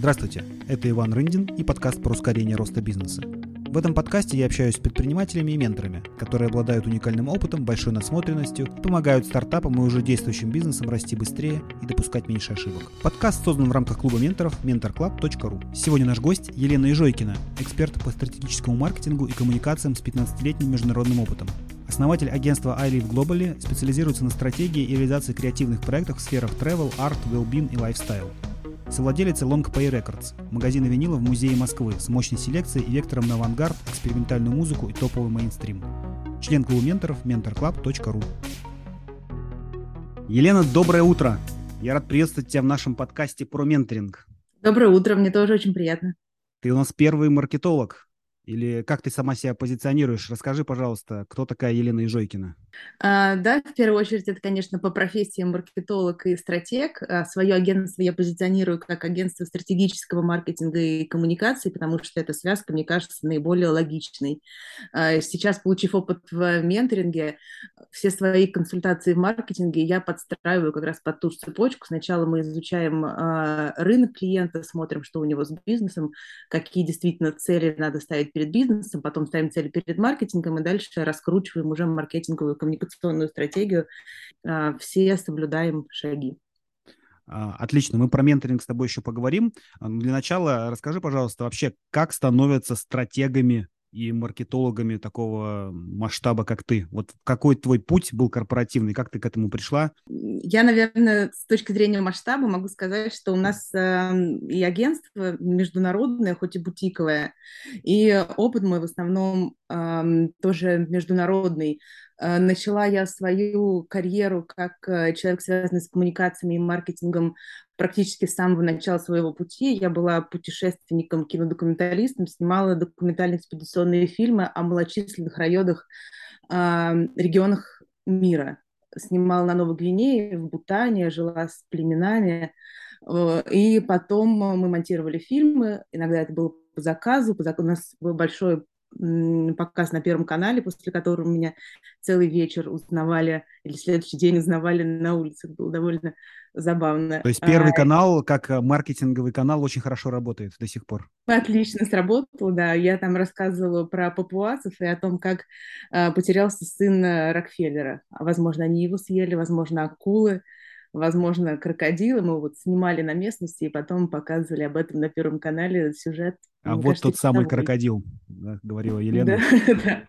Здравствуйте, это Иван Рындин и подкаст про ускорение роста бизнеса. В этом подкасте я общаюсь с предпринимателями и менторами, которые обладают уникальным опытом, большой насмотренностью, помогают стартапам и уже действующим бизнесам расти быстрее и допускать меньше ошибок. Подкаст создан в рамках клуба менторов mentorclub.ru. Сегодня наш гость Елена Ижойкина, эксперт по стратегическому маркетингу и коммуникациям с 15-летним международным опытом. Основатель агентства iLive Globally специализируется на стратегии и реализации креативных проектов в сферах travel, art, well-being и lifestyle. Совладелец Long Pay Records, магазина винила в Музее Москвы с мощной селекцией и вектором на авангард, экспериментальную музыку и топовый мейнстрим. Член клуба менторов mentorclub.ru Елена, доброе утро! Я рад приветствовать тебя в нашем подкасте про менторинг. Доброе утро, мне тоже очень приятно. Ты у нас первый маркетолог, или как ты сама себя позиционируешь? Расскажи, пожалуйста, кто такая Елена Ижойкина? А, да, в первую очередь, это, конечно, по профессии маркетолог и стратег. А, свое агентство я позиционирую как агентство стратегического маркетинга и коммуникации, потому что эта связка, мне кажется, наиболее логичной. А, сейчас, получив опыт в менторинге, все свои консультации в маркетинге я подстраиваю как раз под ту цепочку. Сначала мы изучаем рынок клиента, смотрим, что у него с бизнесом, какие действительно цели надо ставить перед бизнесом, потом ставим цели перед маркетингом и дальше раскручиваем уже маркетинговую коммуникационную стратегию. А, все соблюдаем шаги. А, отлично, мы про менторинг с тобой еще поговорим. Для начала расскажи, пожалуйста, вообще, как становятся стратегами и маркетологами такого масштаба, как ты? Вот какой твой путь был корпоративный, как ты к этому пришла? Я, наверное, с точки зрения масштаба могу сказать, что у нас э, и агентство международное, хоть и бутиковое, и опыт мой в основном э, тоже международный. Э, начала я свою карьеру как э, человек, связанный с коммуникациями и маркетингом практически с самого начала своего пути. Я была путешественником, кинодокументалистом, снимала документальные экспедиционные фильмы о малочисленных районах, э, регионах мира. Снимала на Новой Гвинее, в Бутане, жила с племенами. И потом мы монтировали фильмы. Иногда это было по заказу. По заказу. У нас был большой показ на Первом канале, после которого меня целый вечер узнавали, или следующий день узнавали на улице. было довольно забавно. То есть Первый а, канал, как э, маркетинговый канал, очень хорошо работает до сих пор? Отлично сработал, да. Я там рассказывала про папуасов и о том, как а, потерялся сын э, Рокфеллера. Возможно, они его съели, возможно, акулы возможно, крокодилы. Мы вот снимали на местности и потом показывали об этом на Первом канале сюжет. А вот кажется, тот самый крокодил, да, говорила Елена. Да,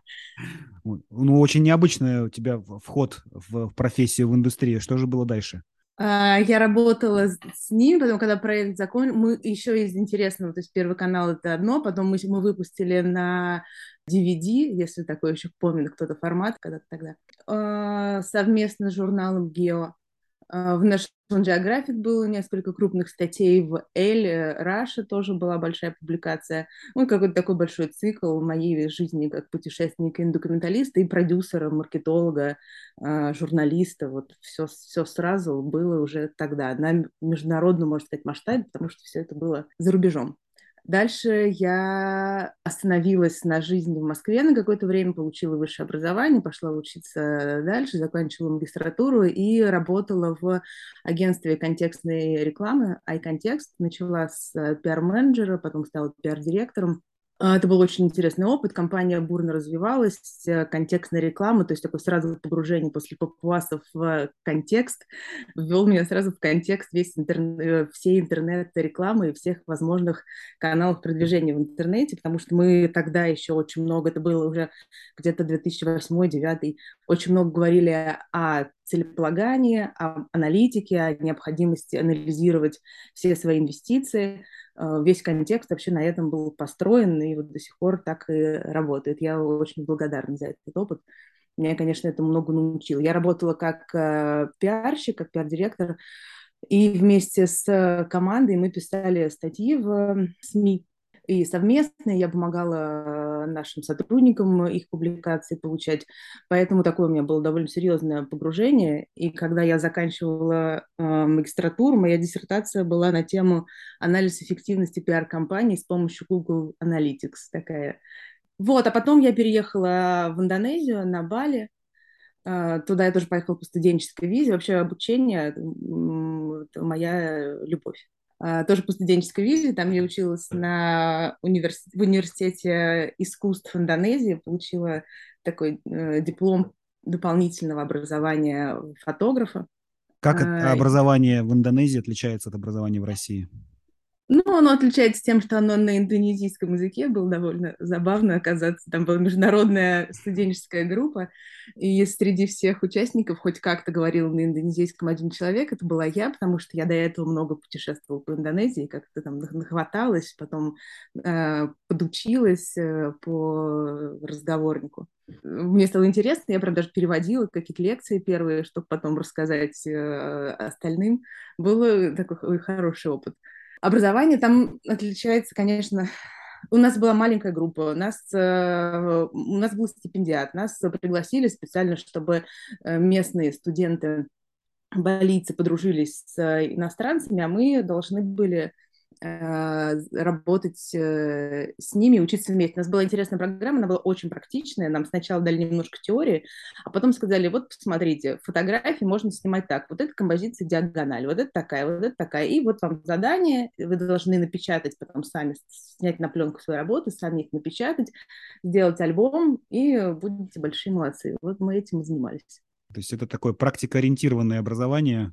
Ну, очень необычный у тебя вход в профессию, в индустрию. Что же было дальше? А, я работала с ним, потом, когда проект закончился, мы еще из интересного, то есть Первый канал это одно, потом мы, мы выпустили на DVD, если такой еще помнит кто-то формат, когда-то тогда, а, совместно с журналом «Гео». А, в National Geographic было несколько крупных статей, в Elle Russia тоже была большая публикация. Ну, какой-то такой большой цикл моей жизни как путешественника и документалиста, и продюсера, маркетолога, а, журналиста. Вот все, все сразу было уже тогда на международном, можно сказать, масштабе, потому что все это было за рубежом. Дальше я остановилась на жизни в Москве на какое-то время, получила высшее образование, пошла учиться дальше, закончила магистратуру и работала в агентстве контекстной рекламы iContext. Начала с э, пиар-менеджера, потом стала пиар-директором. А, это был очень интересный опыт. Компания бурно развивалась, э, контекстная реклама, то есть такое сразу погружение после папуасов в контекст, ввел меня сразу в контекст весь интернет, э, всей интернет-рекламы и всех возможных каналов продвижения в интернете, потому что мы тогда еще очень много, это было уже где-то 2008-2009, очень много говорили о целеполагании, о аналитике, о необходимости анализировать все свои инвестиции – Э, весь контекст вообще на этом был построен, и вот до сих пор так и работает. Я очень благодарна за этот опыт. Меня, конечно, это много научило. Я работала как э, пиарщик, как пиар-директор, и вместе с командой мы писали статьи в СМИ и совместно я помогала нашим сотрудникам их публикации получать. Поэтому такое у меня было довольно серьезное погружение. И когда я заканчивала э, магистратуру, моя диссертация была на тему анализ эффективности пиар-компаний с помощью Google Analytics. Такая. Вот, а потом я переехала в Индонезию, на Бали. Э, туда я тоже поехала по студенческой визе. Вообще обучение – моя любовь. А, тоже по студенческой визе. Там я училась на универс... в университете искусств Индонезии, получила такой э, диплом дополнительного образования фотографа. Как а, образование в Индонезии отличается от образования в России? Ну, оно отличается тем, что оно на индонезийском языке, было довольно забавно оказаться. Там была международная студенческая группа, и среди всех участников хоть как-то говорил на индонезийском один человек, это была я, потому что я до этого много путешествовала по Индонезии, как-то там нахваталась, потом э, подучилась э, по разговорнику. Мне стало интересно, я, правда, даже переводила какие-то лекции первые, чтобы потом рассказать э, остальным. Был такой хороший опыт. Образование там отличается, конечно, у нас была маленькая группа, у нас, э, у нас был стипендиат, нас пригласили специально, чтобы э, местные студенты балийцы подружились с иностранцами, а мы должны были Э, работать э, с ними, учиться вместе. У нас была интересная программа, она была очень практичная. Нам сначала дали немножко теории, а потом сказали, вот посмотрите, фотографии можно снимать так. Вот эта композиция диагональ, вот это такая, вот это такая. И вот вам задание, вы должны напечатать потом сами, снять на пленку свои работы, сами их напечатать, сделать альбом, и будете большие молодцы. Вот мы этим и занимались. То есть это такое практикоориентированное образование,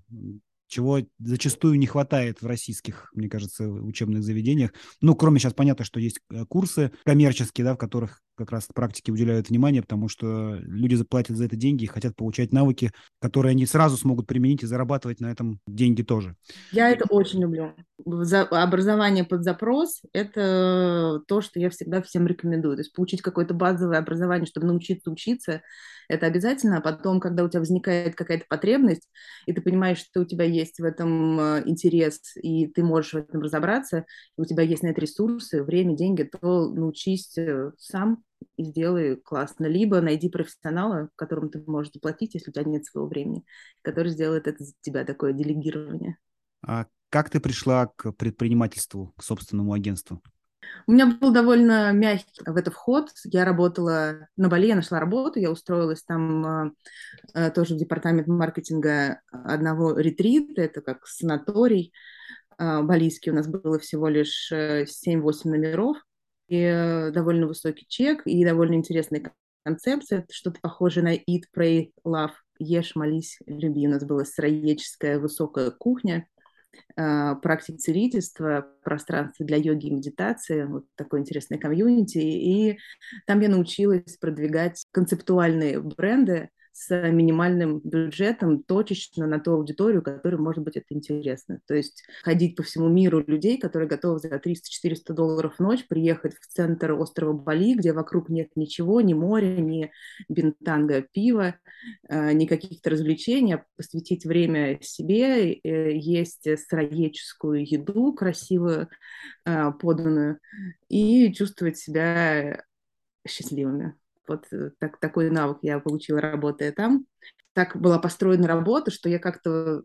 чего зачастую не хватает в российских, мне кажется, учебных заведениях. Ну, кроме сейчас понятно, что есть э, курсы коммерческие, да, в которых как раз практике уделяют внимание, потому что люди заплатят за это деньги и хотят получать навыки, которые они сразу смогут применить и зарабатывать на этом деньги тоже. Я это очень люблю. За образование под запрос – это то, что я всегда всем рекомендую. То есть получить какое-то базовое образование, чтобы научиться учиться – это обязательно, а потом, когда у тебя возникает какая-то потребность, и ты понимаешь, что у тебя есть в этом э, интерес, и ты можешь в этом разобраться, и у тебя есть на это ресурсы, время, деньги, то научись э, сам и сделай классно. Либо найди профессионала, которому ты можешь заплатить, если у тебя нет своего времени, который сделает это за тебя, такое делегирование. А как ты пришла к предпринимательству, к собственному агентству? У меня был довольно мягкий в это вход. Я работала на Бали, я нашла работу, я устроилась там а, э, тоже в департамент маркетинга одного ретрита, это как санаторий э, балийский. У нас было всего лишь 7-8 э, номеров, и э, довольно высокий чек, и довольно интересная концепция, что-то похожее на Eat, Pray, Love, ешь, молись, люби. У нас была сыроедческая высокая кухня, а, практик целительства, пространство для йоги и медитации, вот такое интересное комьюнити. И там я научилась продвигать концептуальные бренды, с минимальным бюджетом точечно на ту аудиторию, которой, может быть, это интересно. То есть ходить по всему миру людей, которые готовы за 300-400 долларов в ночь приехать в центр острова Бали, где вокруг нет ничего, ни моря, ни бинтанга пива, э, ни каких-то развлечений, а посвятить время себе, э, есть сыроедческую еду красивую, э, поданную, и чувствовать себя счастливыми. Вот э, так, такой навык я получила, работая там. Так была построена работа, что я как-то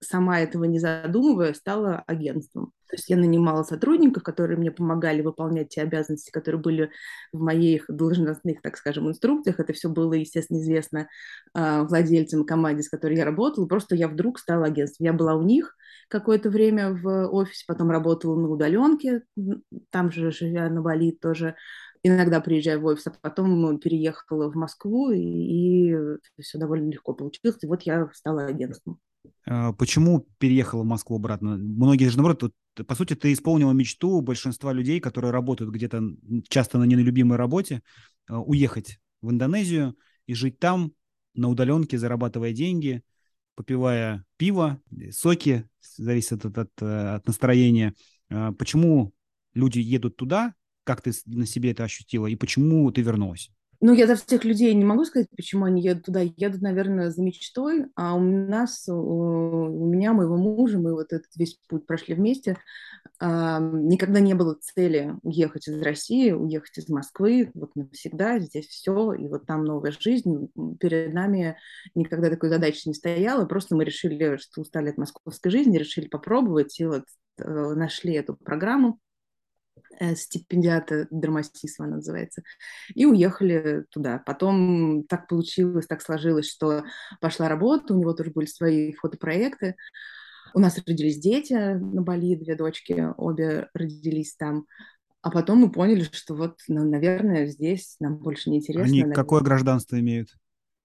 сама этого не задумывая, стала агентством. То есть я нанимала сотрудников, которые мне помогали выполнять те обязанности, которые были в моих должностных, так скажем, инструкциях. Это все было, естественно, известно э, владельцам команде, с которой я работала. Просто я вдруг стала агентством. Я была у них какое-то время в офисе, потом работала на удаленке, там же, живя на Бали, тоже иногда приезжаю в офис, а потом переехала в Москву, и, и все довольно легко получилось. И вот я стала агентством. А почему переехала в Москву обратно? Многие же, наоборот, по сути, ты исполнила мечту большинства людей, которые работают где-то часто на нелюбимой работе, а, уехать в Индонезию и жить там на удаленке, зарабатывая деньги, попивая пиво, соки, зависит от, от, от настроения. А почему люди едут туда, как ты на себе это ощутила и почему ты вернулась? Ну, я за всех людей не могу сказать, почему они едут туда. Едут, наверное, за мечтой, а у нас, у меня, моего мужа, мы вот этот весь путь прошли вместе. Никогда не было цели уехать из России, уехать из Москвы, вот навсегда, здесь все, и вот там новая жизнь. Перед нами никогда такой задачи не стояло, просто мы решили, что устали от московской жизни, решили попробовать, и вот э, нашли эту программу Э, стипендиата Драматисма называется, и уехали туда. Потом так получилось, так сложилось, что пошла работа, у него тоже были свои фотопроекты. У нас родились дети на Бали, две дочки, обе родились там. А потом мы поняли, что вот, ну, наверное, здесь нам больше не интересно. Они какое гражданство имеют?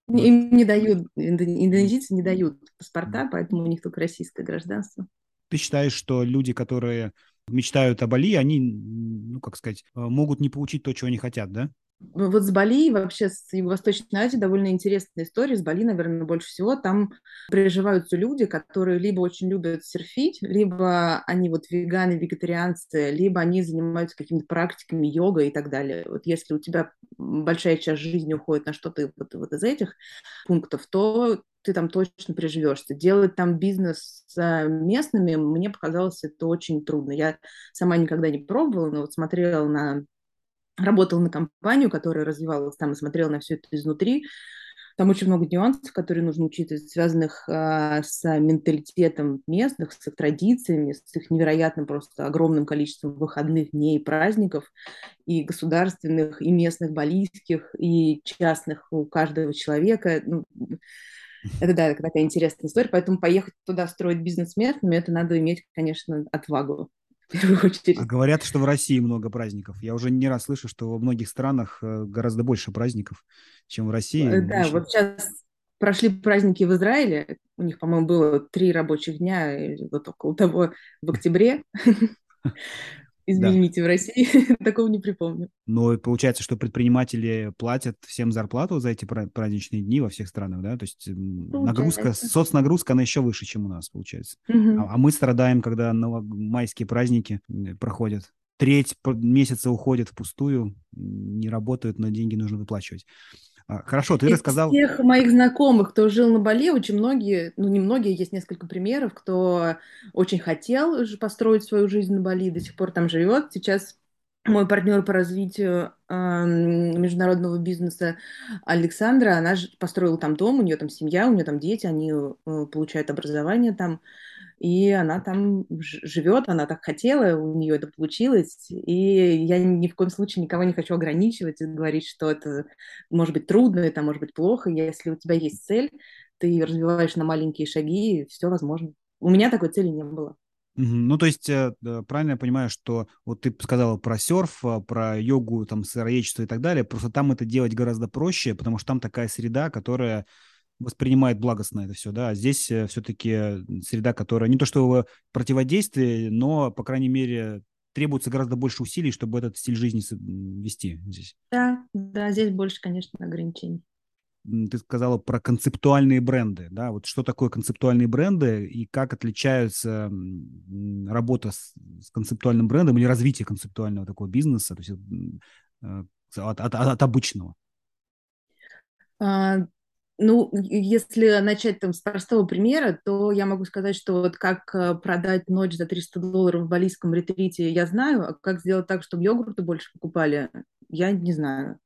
Им не дают, индонезийцы не дают паспорта, поэтому у них только российское гражданство. Ты считаешь, что люди, которые мечтают о Бали, они, ну, как сказать, э, могут не получить то, чего они хотят, да? Вот с Бали, вообще с Юго-Восточной Азией довольно интересная история. С Бали, наверное, больше всего. Там приживаются люди, которые либо очень любят серфить, либо они вот веганы, вегетарианцы, либо они занимаются какими-то практиками йога и так далее. Вот если у тебя большая часть жизни уходит на что-то вот, вот из этих пунктов, то ты там точно приживешься. Делать там бизнес с местными, мне показалось, это очень трудно. Я сама никогда не пробовала, но вот смотрела на работала на компанию, которая развивалась там и смотрела на все это изнутри. Там очень много нюансов, которые нужно учитывать, связанных а, с менталитетом местных, с их традициями, с их невероятным просто огромным количеством выходных дней, праздников, и государственных, и местных, балийских, и частных у каждого человека. Ну, это, да, такая интересная история, поэтому поехать туда строить бизнес местными, это надо иметь, конечно, отвагу первую очередь. А говорят, что в России много праздников. Я уже не раз слышу, что во многих странах э, гораздо больше праздников, чем в России. Э, да, Еще... вот сейчас прошли праздники в Израиле. У них, по-моему, было три рабочих дня, вот около того, в октябре. Извините, да. в России такого не припомню. Но получается, что предприниматели платят всем зарплату за эти праздничные дни во всех странах, да? То есть получается. нагрузка, соцнагрузка, она еще выше, чем у нас, получается. Угу. А, а мы страдаем, когда майские праздники проходят. Треть месяца уходит впустую, не работают, но деньги нужно выплачивать. А, хорошо, ты Из рассказал... всех моих знакомых, кто жил на Бали, очень многие, ну не многие, есть несколько примеров, кто очень хотел построить свою жизнь на Бали, до сих пор там живет. Сейчас мой партнер по развитию э, международного бизнеса Александра, она же построила там дом, у нее там семья, у нее там дети, они э, получают образование там и она там живет, она так хотела, у нее это получилось, и я ни в коем случае никого не хочу ограничивать и говорить, что это может быть трудно, это может быть плохо, если у тебя есть цель, ты ее развиваешь на маленькие шаги, и все возможно. У меня такой цели не было. Ну, то есть, э, правильно я понимаю, что вот ты сказала про серф, а, про йогу, там, сыроедчество и так далее, просто там это делать гораздо проще, потому что там такая среда, которая воспринимает благостно это все, да, а здесь э, все-таки среда, которая не то что противодействие, но, по крайней мере, требуется гораздо больше усилий, чтобы этот стиль жизни вести здесь. Да, да, здесь больше, конечно, ограничений. Ты сказала про концептуальные бренды, да, вот что такое концептуальные бренды и как отличаются работа с, с концептуальным брендом или развитие концептуального такого бизнеса, то есть э, от, от, от обычного? Ну, если начать там с простого примера, то я могу сказать, что вот как э, продать ночь за 300 долларов в балийском ретрите, я знаю, а как сделать так, чтобы йогурты больше покупали, я не знаю.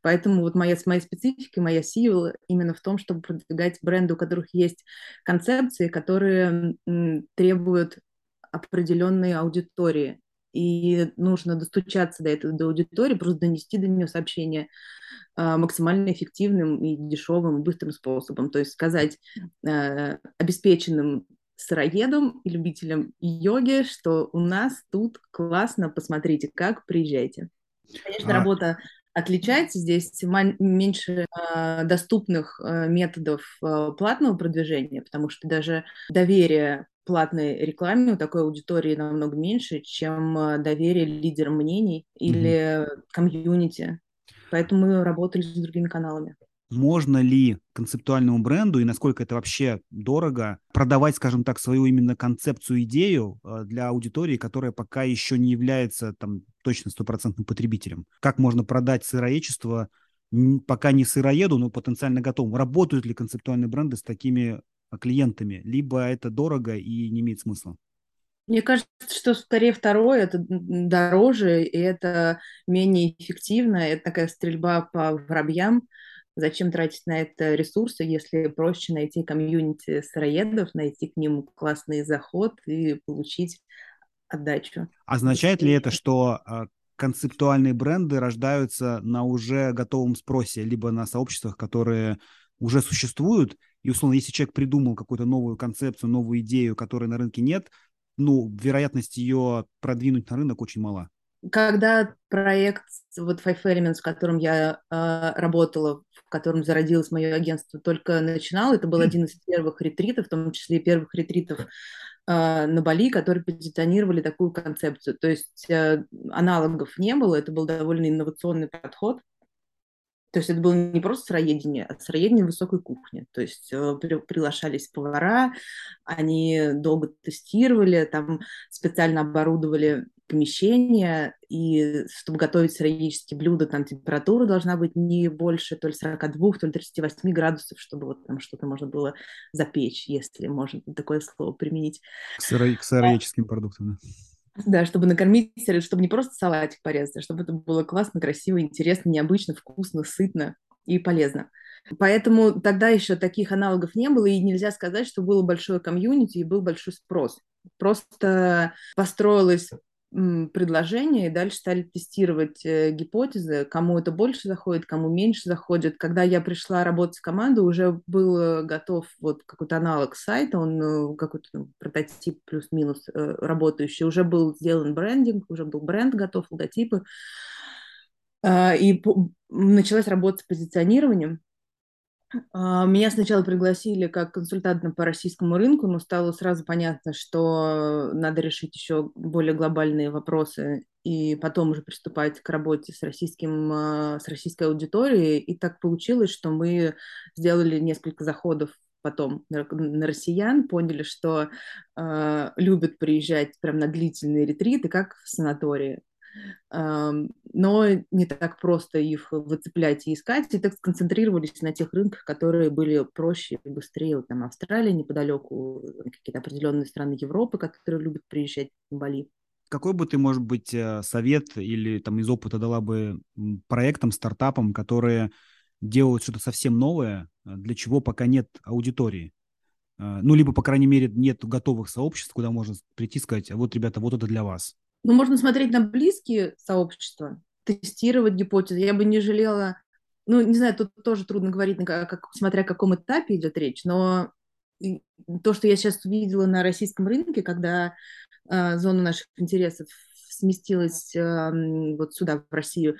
Поэтому вот моя, моя специфика, моя сила именно в том, чтобы продвигать бренды, у которых есть концепции, которые требуют определенной аудитории. И нужно достучаться до этой до аудитории, просто донести до нее сообщение а, максимально эффективным и дешевым, быстрым способом. То есть сказать э, обеспеченным сыроедом и любителям йоги, что у нас тут классно, посмотрите, как, приезжайте. Конечно, а... работа отличается. Здесь меньше э, доступных э, методов э, платного продвижения, потому что даже доверие платной рекламе у такой аудитории намного меньше, чем доверие лидерам мнений или mm-hmm. комьюнити. Поэтому мы работали с другими каналами. Можно ли концептуальному бренду и насколько это вообще дорого продавать, скажем так, свою именно концепцию, идею э, для аудитории, которая пока еще не является там точно стопроцентным потребителем? Как можно продать сыроедчество пока не сыроеду, но потенциально готовым? Работают ли концептуальные бренды с такими э, клиентами? Либо это дорого и не имеет смысла? Мне кажется, что скорее второе, это дороже, и это менее эффективно, это такая стрельба по воробьям. Зачем тратить на это ресурсы, если проще найти комьюнити сыроедов, найти к ним классный заход и получить отдачу. Означает ли это, что а, концептуальные бренды рождаются на уже готовом спросе, либо на сообществах, которые уже существуют, И, условно, если человек придумал какую-то новую концепцию, новую идею, которой на рынке нет, ну, вероятность ее продвинуть на рынок очень мала. Когда проект, вот Five Elements, в котором я э, работала, в котором зародилось мое агентство, только начинал, это был один из первых ретритов, в том числе и первых ретритов э, на Бали, которые позиционировали такую концепцию. То есть э, аналогов не было, это был довольно инновационный подход. То есть это было не просто сыроедение, а сыроедение высокой кухни. То есть э, при, приглашались повара, они долго тестировали, там специально оборудовали помещение, и чтобы готовить сыроедческие блюда, там температура должна быть не больше то ли 42, то ли 38 градусов, чтобы вот там что-то можно было запечь, если можно такое слово применить. К, сыро... к сыроедческим продуктам, да. Да, чтобы накормить, чтобы не просто салатик порезать, а чтобы это было классно, красиво, интересно, необычно, вкусно, сытно и полезно. Поэтому тогда еще таких аналогов не было, и нельзя сказать, что было большое комьюнити и был большой спрос. Просто построилась предложения, и дальше стали тестировать э, гипотезы, кому это больше заходит, кому меньше заходит. Когда я пришла работать в команду, уже был э, готов вот какой-то аналог сайта, он э, какой-то ну, прототип плюс-минус работающий, уже был сделан брендинг, уже был бренд готов, логотипы, э, и началась работа с позиционированием. А, меня сначала пригласили как консультанта по российскому рынку, но стало сразу понятно, что надо решить еще более глобальные вопросы и потом уже приступать к работе с, российским, а, с российской аудиторией. И так получилось, что мы сделали несколько заходов потом на, россиян, поняли, что э, любят приезжать прям на длительные ретриты, как в санатории но не так просто их выцеплять и искать, и так сконцентрировались на тех рынках, которые были проще и быстрее. Вот там Австралия неподалеку, какие-то определенные страны Европы, которые любят приезжать в Бали. Какой бы ты, может быть, э, совет или там из опыта дала бы проектам, стартапам, которые делают что-то совсем новое, э, для чего пока нет аудитории? Э, ну, либо, по крайней мере, нет готовых сообществ, куда можно прийти и сказать, вот, ребята, вот это для вас. Ну, можно смотреть на близкие сообщества, тестировать гипотезы. Я бы не жалела, ну, не знаю, тут тоже трудно говорить, как, смотря о каком этапе идет речь, но то, что я сейчас увидела на российском рынке, когда э, зона наших интересов сместилась э, вот сюда, в Россию,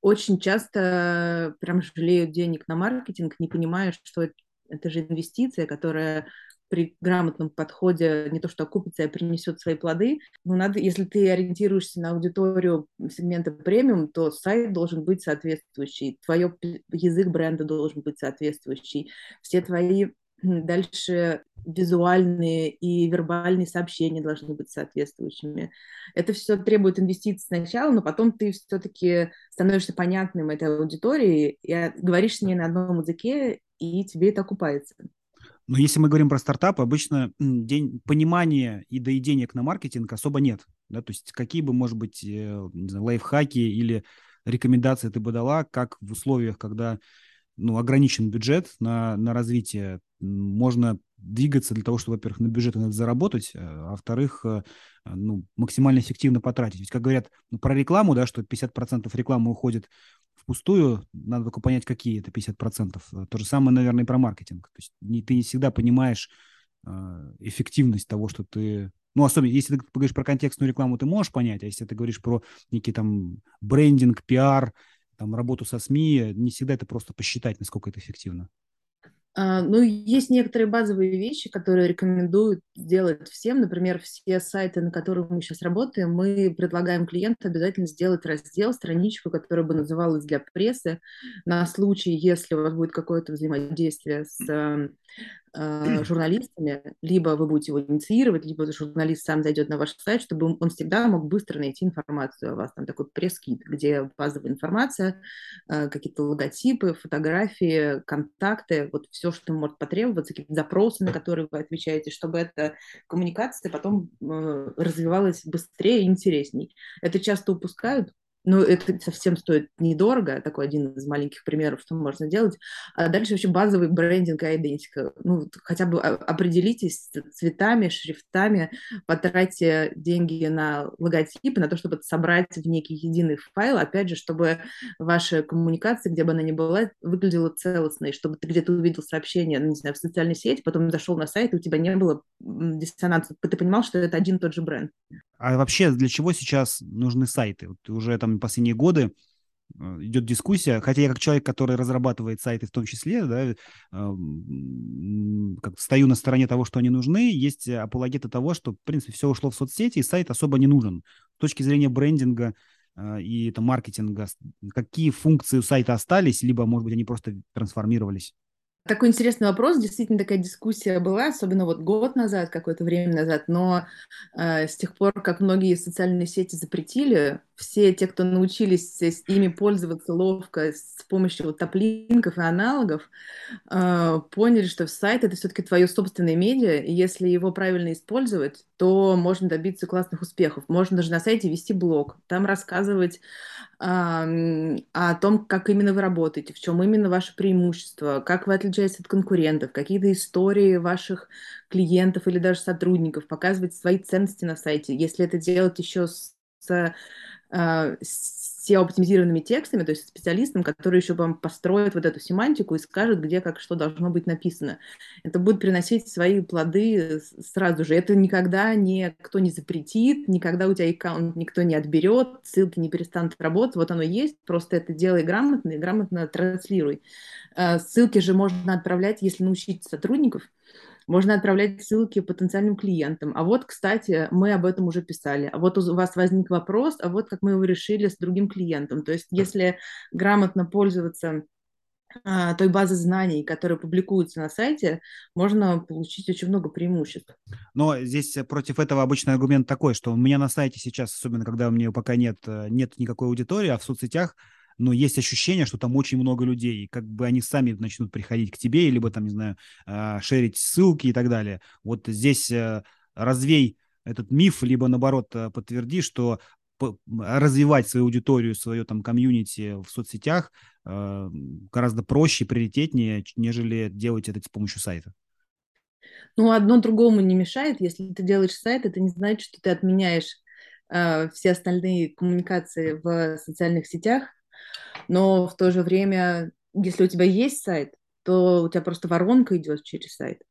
очень часто прям жалеют денег на маркетинг, не понимая, что это, же инвестиция, которая при грамотном подходе не то что окупится, а принесет свои плоды. Но надо, если ты ориентируешься на аудиторию сегмента премиум, то сайт должен быть соответствующий, твой язык бренда должен быть соответствующий, все твои дальше визуальные и вербальные сообщения должны быть соответствующими. Это все требует инвестиций сначала, но потом ты все-таки становишься понятным этой аудитории, и говоришь с ней на одном языке, и тебе это окупается. Но если мы говорим про стартапы, обычно день понимания и до денег на маркетинг особо нет. Да? То есть какие бы, может быть, э, не знаю, лайфхаки или рекомендации ты бы дала, как в условиях, когда ну, ограничен бюджет на, на развитие, можно двигаться для того, чтобы, во-первых, на бюджет надо заработать, а во-вторых, э, ну, максимально эффективно потратить. Ведь, как говорят ну, про рекламу, да, что 50% рекламы уходит впустую, надо только понять, какие это 50%. Э, то же самое, наверное, и про маркетинг. То есть не, ты не всегда понимаешь э, эффективность того, что ты... Ну, особенно, если ты говоришь про контекстную рекламу, ты можешь понять, а если ты говоришь про некий там брендинг, пиар, там, работу со СМИ, не всегда это просто посчитать, насколько это эффективно. А, ну, есть некоторые базовые вещи, которые рекомендуют сделать всем. Например, все сайты, на которых мы сейчас работаем, мы предлагаем клиенту обязательно сделать раздел, страничку, которая бы называлась для прессы, на случай, если у вас будет какое-то взаимодействие с э, журналистами, либо вы будете его инициировать, либо журналист сам зайдет на ваш сайт, чтобы он всегда мог быстро найти информацию о вас. Там такой пресс-кит, где базовая информация, э, какие-то логотипы, фотографии, контакты, вот все, что может потребоваться, какие-то запросы, на которые вы отвечаете, чтобы эта коммуникация потом э, развивалась быстрее и интересней. Это часто упускают, ну, это совсем стоит недорого, такой один из маленьких примеров, что можно делать. А дальше вообще базовый брендинг и идентика. Ну, хотя бы определитесь цветами, шрифтами, потратьте деньги на логотипы, на то, чтобы собрать в некий единый файл, опять же, чтобы ваша коммуникация, где бы она ни была, выглядела целостной, чтобы ты где-то увидел сообщение, ну, не знаю, в социальной сети, потом зашел на сайт, и у тебя не было диссонанса, ты понимал, что это один и тот же бренд. А вообще для чего сейчас нужны сайты? Вот уже там последние годы э, идет дискуссия, хотя я как человек, который разрабатывает сайты в том числе, да, э, как стою на стороне того, что они нужны, есть апологеты того, что, в принципе, все ушло в соцсети, и сайт особо не нужен. С точки зрения брендинга э, и это, маркетинга, какие функции у сайта остались, либо, может быть, они просто трансформировались? Такой интересный вопрос. Действительно, такая дискуссия была, особенно вот год назад, какое-то время назад. Но э, с тех пор, как многие социальные сети запретили, все те, кто научились с ими пользоваться ловко с помощью вот топлинков и аналогов, э, поняли, что сайт — это все-таки твое собственное медиа, и если его правильно использовать, то можно добиться классных успехов. Можно даже на сайте вести блог, там рассказывать о том, как именно вы работаете, в чем именно ваше преимущество, как вы отличаетесь от конкурентов, какие-то истории ваших клиентов или даже сотрудников, показывать свои ценности на сайте. Если это делать еще с, с а, SEO-оптимизированными текстами, то есть специалистом, который еще вам построит вот эту семантику и скажет, где как что должно быть написано. Это будет приносить свои плоды сразу же. Это никогда никто не запретит, никогда у тебя аккаунт никто не отберет, ссылки не перестанут работать. Вот оно есть, просто это делай грамотно и грамотно транслируй. А, ссылки же можно отправлять, если научить сотрудников – можно отправлять ссылки потенциальным клиентам. А вот, кстати, мы об этом уже писали. А вот у вас возник вопрос, а вот как мы его решили с другим клиентом. То есть если грамотно пользоваться а, той базы знаний, которая публикуется на сайте, можно получить очень много преимуществ. Но здесь против этого обычный аргумент такой, что у меня на сайте сейчас, особенно когда у меня пока нет, э, нет никакой аудитории, а в соцсетях но есть ощущение, что там очень много людей, и как бы они сами начнут приходить к тебе, либо там, не знаю, а, шерить ссылки и так далее. Вот здесь э, развей этот миф, либо наоборот э, подтверди, что развивать свою аудиторию, свое там комьюнити в соцсетях э, гораздо проще, приоритетнее, нежели делать это с помощью сайта. Ну, одно другому не мешает. Если ты делаешь сайт, это не значит, что ты отменяешь э, все остальные коммуникации в социальных сетях но в то же время, если у тебя есть сайт, то у тебя просто воронка идет через сайт.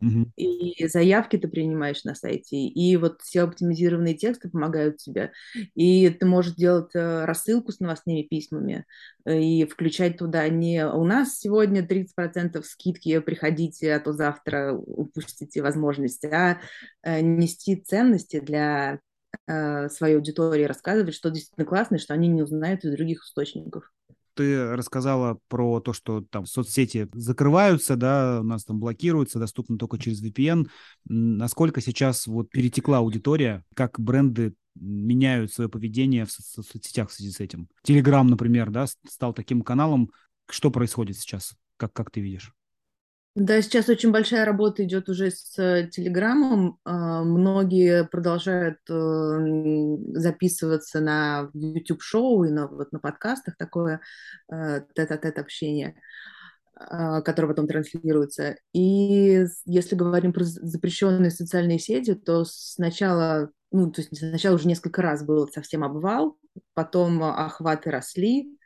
Uh-huh. И заявки ты принимаешь на сайте, и вот все оптимизированные тексты помогают тебе. И ты можешь делать э, рассылку с новостными письмами э, и включать туда не у нас сегодня 30% скидки, приходите, а то завтра упустите возможность, а э, нести ценности для своей аудитории, рассказывать, что действительно классно, и что они не узнают из других источников ты рассказала про то, что там соцсети закрываются, да, у нас там блокируются, доступны только через VPN. Насколько сейчас вот перетекла аудитория, как бренды меняют свое поведение в со- соцсетях в связи с этим? Телеграм, например, да, стал таким каналом. Что происходит сейчас? Как, как ты видишь? Да, сейчас очень большая работа идет уже с э, Телеграмом. А, многие продолжают э, записываться на YouTube-шоу и на, вот, на подкастах такое э, тет-а-тет общение, а, которое потом транслируется. И если говорим про запрещенные социальные сети, то сначала, ну, то есть сначала уже несколько раз был совсем обвал, потом охваты росли,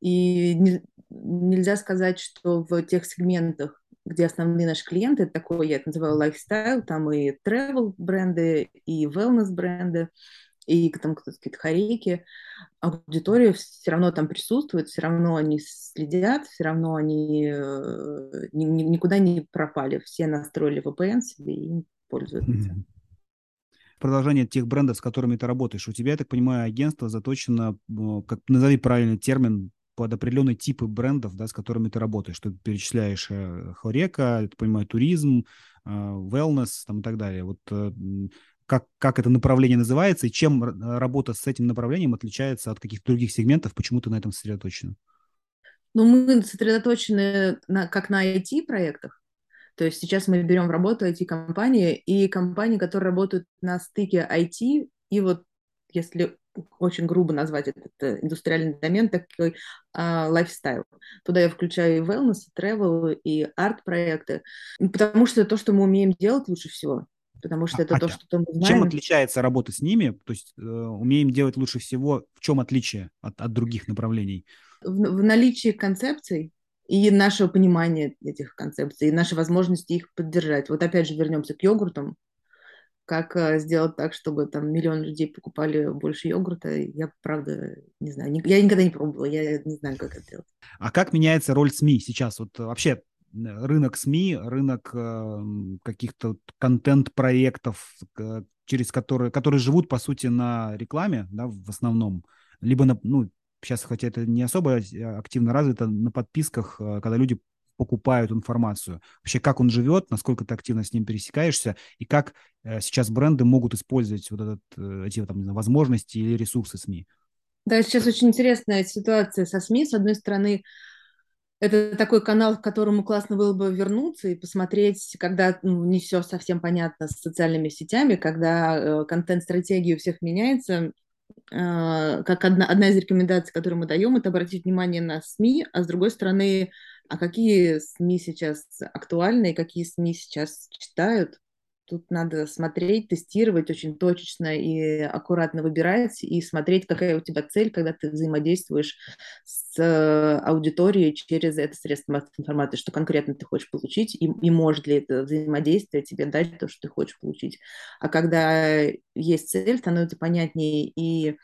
и нельзя сказать, что в тех сегментах, где основные наши клиенты, это такой, я это называю лайфстайл, там и travel бренды, и wellness бренды, и там какие-то хорейки, аудитория все равно там присутствует, все равно они следят, все равно они э, никуда не пропали, все настроили VPN себе и пользуются. Продолжение тех брендов, с которыми ты работаешь. У тебя, я так понимаю, агентство заточено, как назови правильный термин, под определенные типы брендов, да, с которыми ты работаешь. Ты перечисляешь э, Хорека, я понимаю, туризм, э, wellness там, и так далее. Вот э, как, как это направление называется и чем работа с этим направлением отличается от каких-то других сегментов, почему ты на этом сосредоточена? Ну, мы сосредоточены на, как на IT-проектах. То есть сейчас мы берем в работу IT-компании и компании, которые работают на стыке IT и вот если очень грубо назвать этот э, индустриальный домен, такой лайфстайл. Uh, Туда я включаю и wellness, и travel, и арт-проекты, потому что это то, что мы умеем делать лучше всего. Потому что а, это а, то, что мы знаем. Чем отличается работа с ними? То есть э, умеем делать лучше всего. В чем отличие от, от других направлений? В, в наличии концепций и нашего понимания этих концепций, и нашей возможности их поддержать. Вот опять же вернемся к йогуртам как э, сделать так, чтобы там миллион людей покупали больше йогурта, я, правда, не знаю. Я никогда не пробовала, я не знаю, как это делать. А как меняется роль СМИ сейчас? Вот вообще рынок СМИ, рынок э, каких-то контент-проектов, через которые, которые живут, по сути, на рекламе, да, в основном, либо на, ну, сейчас, хотя это не особо активно развито, на подписках, э, когда люди покупают информацию. Вообще, как он живет, насколько ты активно с ним пересекаешься, и как э, сейчас бренды могут использовать вот этот, э, эти там, знаю, возможности или ресурсы СМИ. Да, сейчас очень интересная ситуация со СМИ. С одной стороны, это такой канал, к которому классно было бы вернуться и посмотреть, когда ну, не все совсем понятно с социальными сетями, когда э, контент-стратегия у всех меняется. Э, как одна, одна из рекомендаций, которую мы даем, это обратить внимание на СМИ, а с другой стороны а какие СМИ сейчас актуальны и какие СМИ сейчас читают? Тут надо смотреть, тестировать очень точечно и аккуратно выбирать и смотреть, какая у тебя цель, когда ты взаимодействуешь с э, аудиторией через это средство массовой информации, что конкретно ты хочешь получить, и, и может ли это взаимодействие тебе дать то, что ты хочешь получить. А когда есть цель, становится понятнее и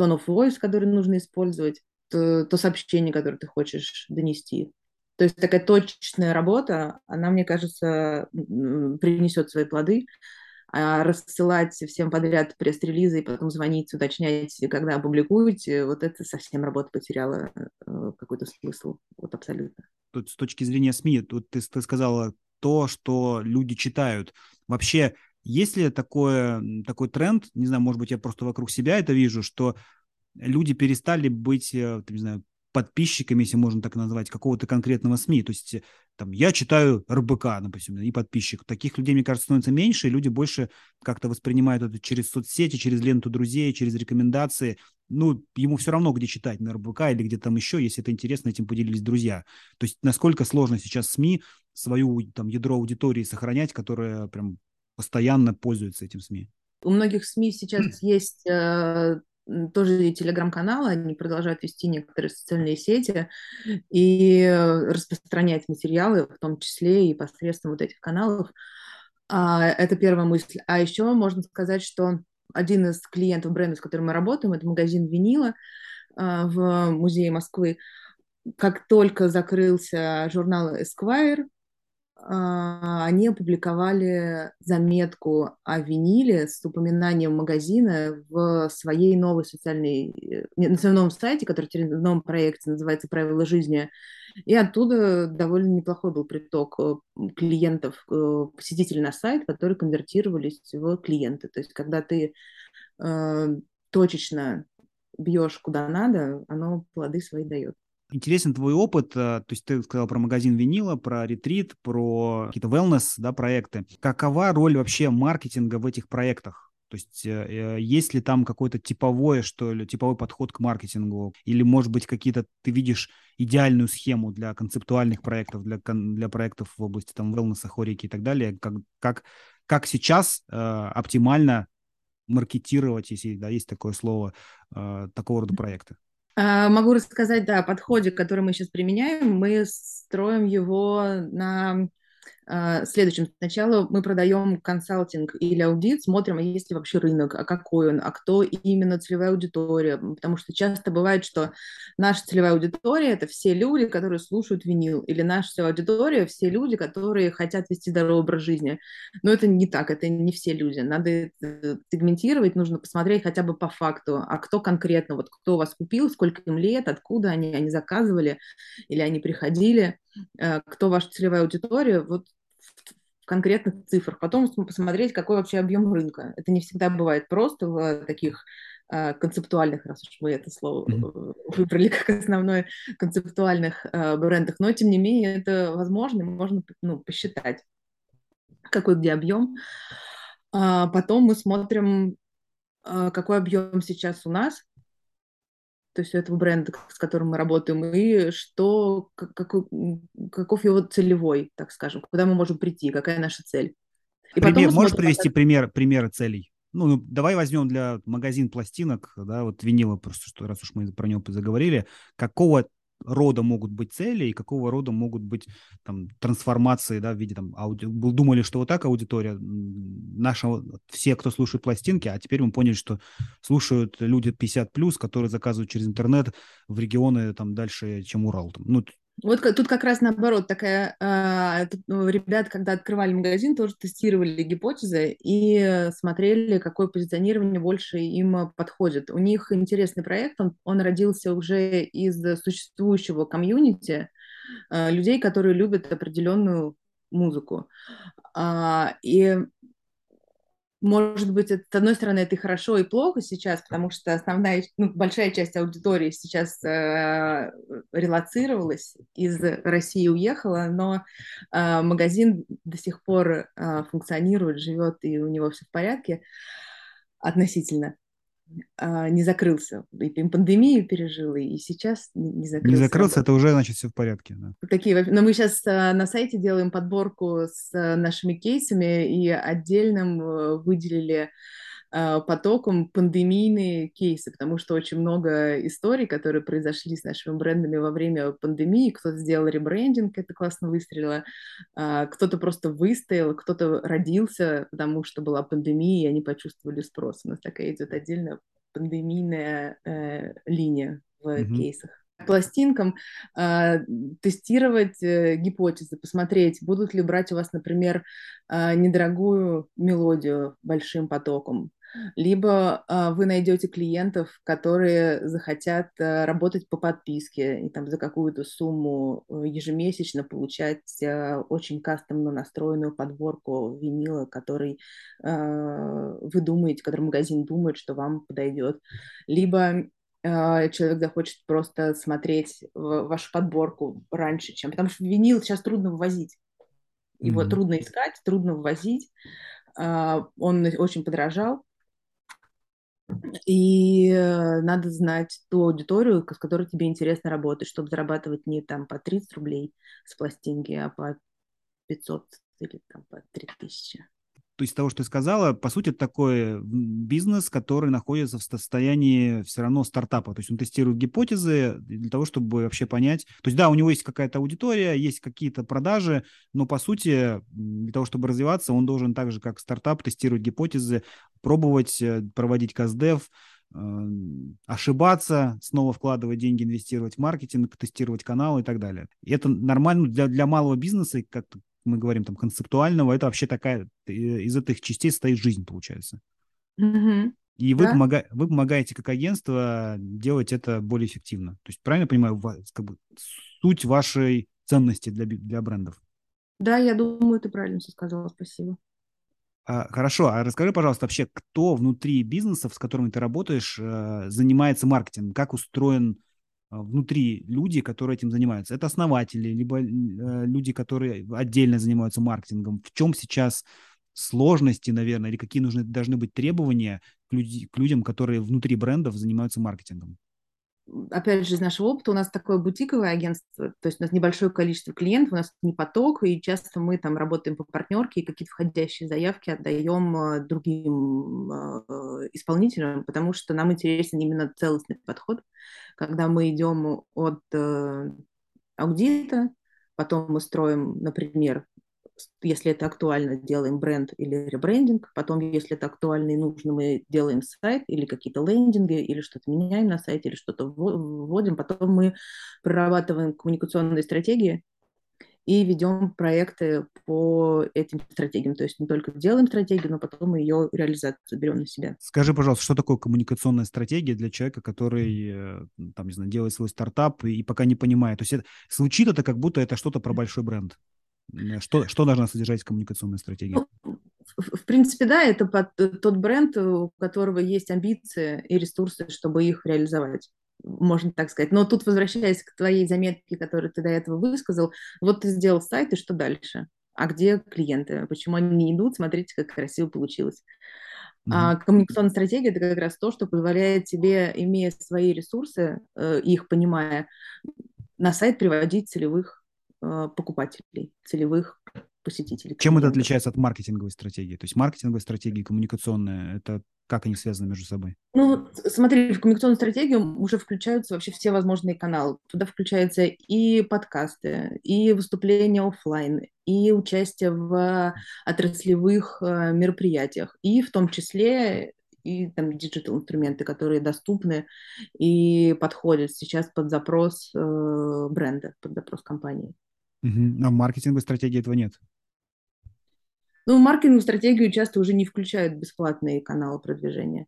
tone of voice, который нужно использовать, то, то сообщение, которое ты хочешь донести. То есть такая точечная работа, она, мне кажется, принесет свои плоды. А рассылать всем подряд пресс-релизы и потом звонить, уточнять, когда опубликуете, вот это совсем работа потеряла э, какой-то смысл, вот абсолютно. Тут с точки зрения СМИ, тут ты, ты сказала то, что люди читают. Вообще, есть ли такое, такой тренд, не знаю, может быть, я просто вокруг себя это вижу, что люди перестали быть, э, не знаю, подписчиками, если можно так назвать, какого-то конкретного СМИ. То есть там я читаю РБК, допустим, и подписчик. Таких людей, мне кажется, становится меньше, и люди больше как-то воспринимают это через соцсети, через ленту друзей, через рекомендации. Ну, ему все равно, где читать, на РБК или где там еще, если это интересно, этим поделились друзья. То есть насколько сложно сейчас СМИ свою там ядро аудитории сохранять, которая прям постоянно пользуется этим СМИ? У многих СМИ сейчас есть э, тоже телеграм-каналы, они продолжают вести некоторые социальные сети и распространять материалы, в том числе и посредством вот этих каналов. А, это первая мысль. А еще можно сказать, что один из клиентов бренда, с которым мы работаем, это магазин винила а, в музее Москвы. Как только закрылся журнал Esquire, они опубликовали заметку о виниле с упоминанием магазина в своей новой социальной, э, на своем новом сайте, который теперь в новом проекте называется «Правила жизни». И оттуда довольно неплохой был приток э, клиентов, э, посетителей на сайт, которые конвертировались в клиенты. То есть когда ты точечно бьешь куда надо, оно плоды свои дает. Интересен твой опыт, э, то есть ты сказал про магазин винила, про ретрит, про какие-то wellness, да, проекты. Какова роль вообще маркетинга в этих проектах? То есть э, э, есть ли там какой-то типовой, что ли, типовой подход к маркетингу? Или, может быть, какие-то ты видишь идеальную схему для концептуальных проектов, для, для проектов в области там wellness, хорики и так далее? Как, как, как сейчас э, оптимально маркетировать, если да, есть такое слово, э, такого рода проекты? А, могу рассказать, да, о подходе, который мы сейчас применяем. Мы строим его на а, следующем. Сначала мы продаем консалтинг или аудит, смотрим, а есть ли вообще рынок, а какой он, а кто именно целевая аудитория. Потому что часто бывает, что наша целевая аудитория – это все люди, которые слушают винил, или наша целевая аудитория – все люди, которые хотят вести здоровый образ жизни. Но это не так, это не все люди. Надо сегментировать, нужно посмотреть хотя бы по факту, а кто конкретно, вот кто вас купил, сколько им лет, откуда они, они заказывали или они приходили, э, кто ваша целевая аудитория, вот конкретных цифрах, потом посмотреть, какой вообще объем рынка. Это не всегда бывает просто в таких э, концептуальных, раз уж мы это слово mm-hmm. выбрали как основное, концептуальных э, брендах, но тем не менее это возможно, можно ну, посчитать, какой где объем. А потом мы смотрим а, какой объем сейчас у нас, то есть у этого бренда, с которым мы работаем, и что, какой, каков его целевой, так скажем, куда мы можем прийти, какая наша цель. И пример, можешь привести пример, примеры целей? Ну, ну, давай возьмем для магазин пластинок, да, вот винила, просто что раз уж мы про него заговорили, какого рода могут быть цели и какого рода могут быть там трансформации, да, в виде там ауди... думали, что вот так аудитория наша, все, кто слушает пластинки, а теперь мы поняли, что слушают люди 50 плюс, которые заказывают через интернет в регионы там дальше, чем Урал. Там. Ну, вот тут как раз наоборот, такая, тут, ну, ребята, когда открывали магазин, тоже тестировали гипотезы и смотрели, какое позиционирование больше им подходит. У них интересный проект, он, он родился уже из существующего комьюнити э, людей, которые любят определенную музыку. А, и может быть, это, с одной стороны, это и хорошо, и плохо сейчас, потому что основная, ну, большая часть аудитории сейчас э, релацировалась, из России уехала, но э, магазин до сих пор э, функционирует, живет, и у него все в порядке относительно. А, не закрылся. И пандемию пережил, и сейчас не закрылся. Не закрылся, это уже, значит, все в порядке. Да. Такие, но мы сейчас а, на сайте делаем подборку с а, нашими кейсами и отдельным выделили потоком пандемийные кейсы, потому что очень много историй, которые произошли с нашими брендами во время пандемии. Кто-то сделал ребрендинг, это классно выстрелило, кто-то просто выстоял, кто-то родился, потому что была пандемия, и они почувствовали спрос. У нас такая идет отдельная пандемийная э, линия в mm-hmm. кейсах пластинкам э, тестировать э, гипотезы, посмотреть, будут ли брать у вас, например, э, недорогую мелодию большим потоком, либо э, вы найдете клиентов, которые захотят э, работать по подписке и там за какую-то сумму э, ежемесячно получать э, очень кастомно настроенную подборку винила, который э, вы думаете, который магазин думает, что вам подойдет, либо человек захочет просто смотреть вашу подборку раньше, чем... Потому что винил сейчас трудно ввозить. Его mm-hmm. трудно искать, трудно ввозить. Uh, он очень подорожал. И э, надо знать ту аудиторию, с которой тебе интересно работать, чтобы зарабатывать не там по 30 рублей с пластинки, а по 500 или там по 3000 есть того, что ты сказала, по сути, это такой бизнес, который находится в состоянии все равно стартапа. То есть он тестирует гипотезы для того, чтобы вообще понять. То есть да, у него есть какая-то аудитория, есть какие-то продажи, но по сути, для того, чтобы развиваться, он должен так же, как стартап, тестировать гипотезы, пробовать, э, проводить каздев, э, ошибаться, снова вкладывать деньги, инвестировать в маркетинг, тестировать каналы и так далее. И это нормально для, для малого бизнеса, как мы говорим там концептуального, это вообще такая, э, из этих частей стоит жизнь, получается. Mm-hmm. И вы, да? помога, вы помогаете как агентство делать это более эффективно. То есть, правильно понимаю, как бы, суть вашей ценности для, для брендов? Да, я думаю, ты правильно все сказала, спасибо. А, хорошо, а расскажи, пожалуйста, вообще, кто внутри бизнесов, с которыми ты работаешь, э, занимается маркетингом? Как устроен внутри люди, которые этим занимаются. Это основатели, либо э, люди, которые отдельно занимаются маркетингом. В чем сейчас сложности, наверное, или какие нужны, должны быть требования к, люди, к людям, которые внутри брендов занимаются маркетингом? Опять же, из нашего опыта у нас такое бутиковое агентство, то есть у нас небольшое количество клиентов, у нас не поток, и часто мы там работаем по партнерке и какие-то входящие заявки отдаем э, другим э, исполнителям, потому что нам интересен именно целостный подход, когда мы идем от э, аудита, потом мы строим, например, если это актуально, делаем бренд или ребрендинг. Потом, если это актуально и нужно, мы делаем сайт или какие-то лендинги, или что-то меняем на сайте, или что-то вводим. Потом мы прорабатываем коммуникационные стратегии, и ведем проекты по этим стратегиям. То есть не только делаем стратегию, но потом ее реализацию берем на себя. Скажи, пожалуйста, что такое коммуникационная стратегия для человека, который, э, там, не знаю, делает свой стартап и, пока не понимает? То есть это, звучит это как будто это что-то про большой бренд. Что, что должна содержать коммуникационная стратегия? Ну, в, принципе, да, это под, тот бренд, у которого есть амбиции и ресурсы, чтобы их реализовать можно так сказать. Но тут, возвращаясь к твоей заметке, которую ты до этого высказал, вот ты сделал сайт, и что дальше? А где клиенты? Почему они не идут? Смотрите, как красиво получилось. А коммуникационная стратегия – это как раз то, что позволяет тебе, имея свои ресурсы, э, их понимая, на сайт приводить целевых э, покупателей, целевых посетителей. Чем это отличается от маркетинговой стратегии? То есть маркетинговая стратегия и коммуникационная – это как они связаны между собой? Ну, смотри, в коммуникационную стратегию уже включаются вообще все возможные каналы. Туда включаются и подкасты, и выступления офлайн, и участие в отраслевых э, мероприятиях, и в том числе и там digital инструменты, которые доступны и подходят сейчас под запрос э, бренда, под запрос компании. Угу. А в маркетинговой стратегии этого нет? Ну, в маркетинговую стратегию часто уже не включают бесплатные каналы продвижения.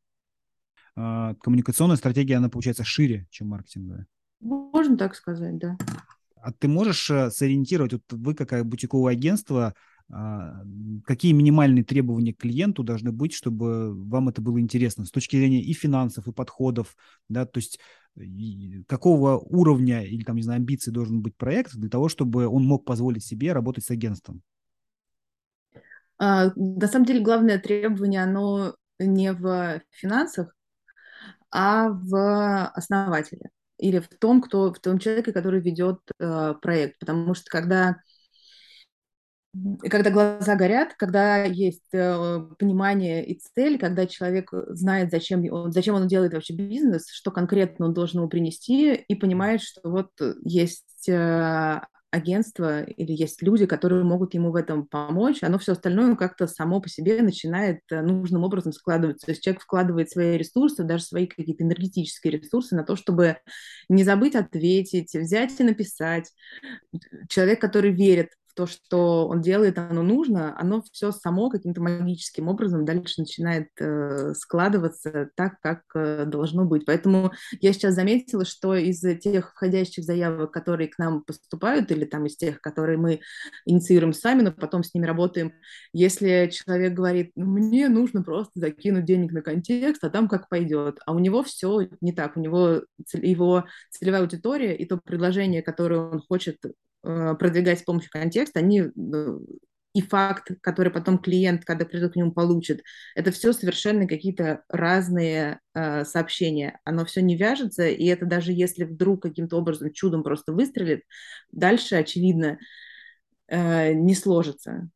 А, коммуникационная стратегия, она получается шире, чем маркетинговая. Можно так сказать, да. А ты можешь э, сориентировать, вот вы как бутиковое агентство, какие минимальные требования к клиенту должны быть, чтобы вам это было интересно с точки зрения и финансов, и подходов, да, то есть какого уровня или там, не знаю, амбиций должен быть проект для того, чтобы он мог позволить себе работать с агентством? А, на самом деле главное требование, оно не в финансах, а в основателе или в том, кто, в том человеке, который ведет э, проект. Потому что когда, когда глаза горят, когда есть э, понимание и цель, когда человек знает, зачем он, зачем он делает вообще бизнес, что конкретно он должен ему принести, и понимает, что вот есть э, агентство или есть люди, которые могут ему в этом помочь, оно все остальное как-то само по себе начинает э, нужным образом складываться. То есть человек вкладывает свои ресурсы, даже свои какие-то энергетические ресурсы на то, чтобы не забыть ответить, взять и написать. Человек, который верит в то, что он делает, оно нужно, оно все само каким-то магическим образом дальше начинает э, складываться так, как э, должно быть. Поэтому я сейчас заметила, что из тех входящих заявок, которые к нам поступают, или там из тех, которые мы инициируем сами, но потом с ними работаем, если человек говорит, ну, мне нужно просто закинуть денег на контекст, а там как пойдет, а у него все не так, у него его целевая аудитория и то предложение, которое он хочет продвигать с помощью контекста, они э, и факт, который потом клиент, когда придет к нему, получит, это все совершенно какие-то разные э, сообщения. Оно все не вяжется, и это даже если вдруг каким-то образом чудом просто выстрелит, дальше, очевидно, э, не сложится.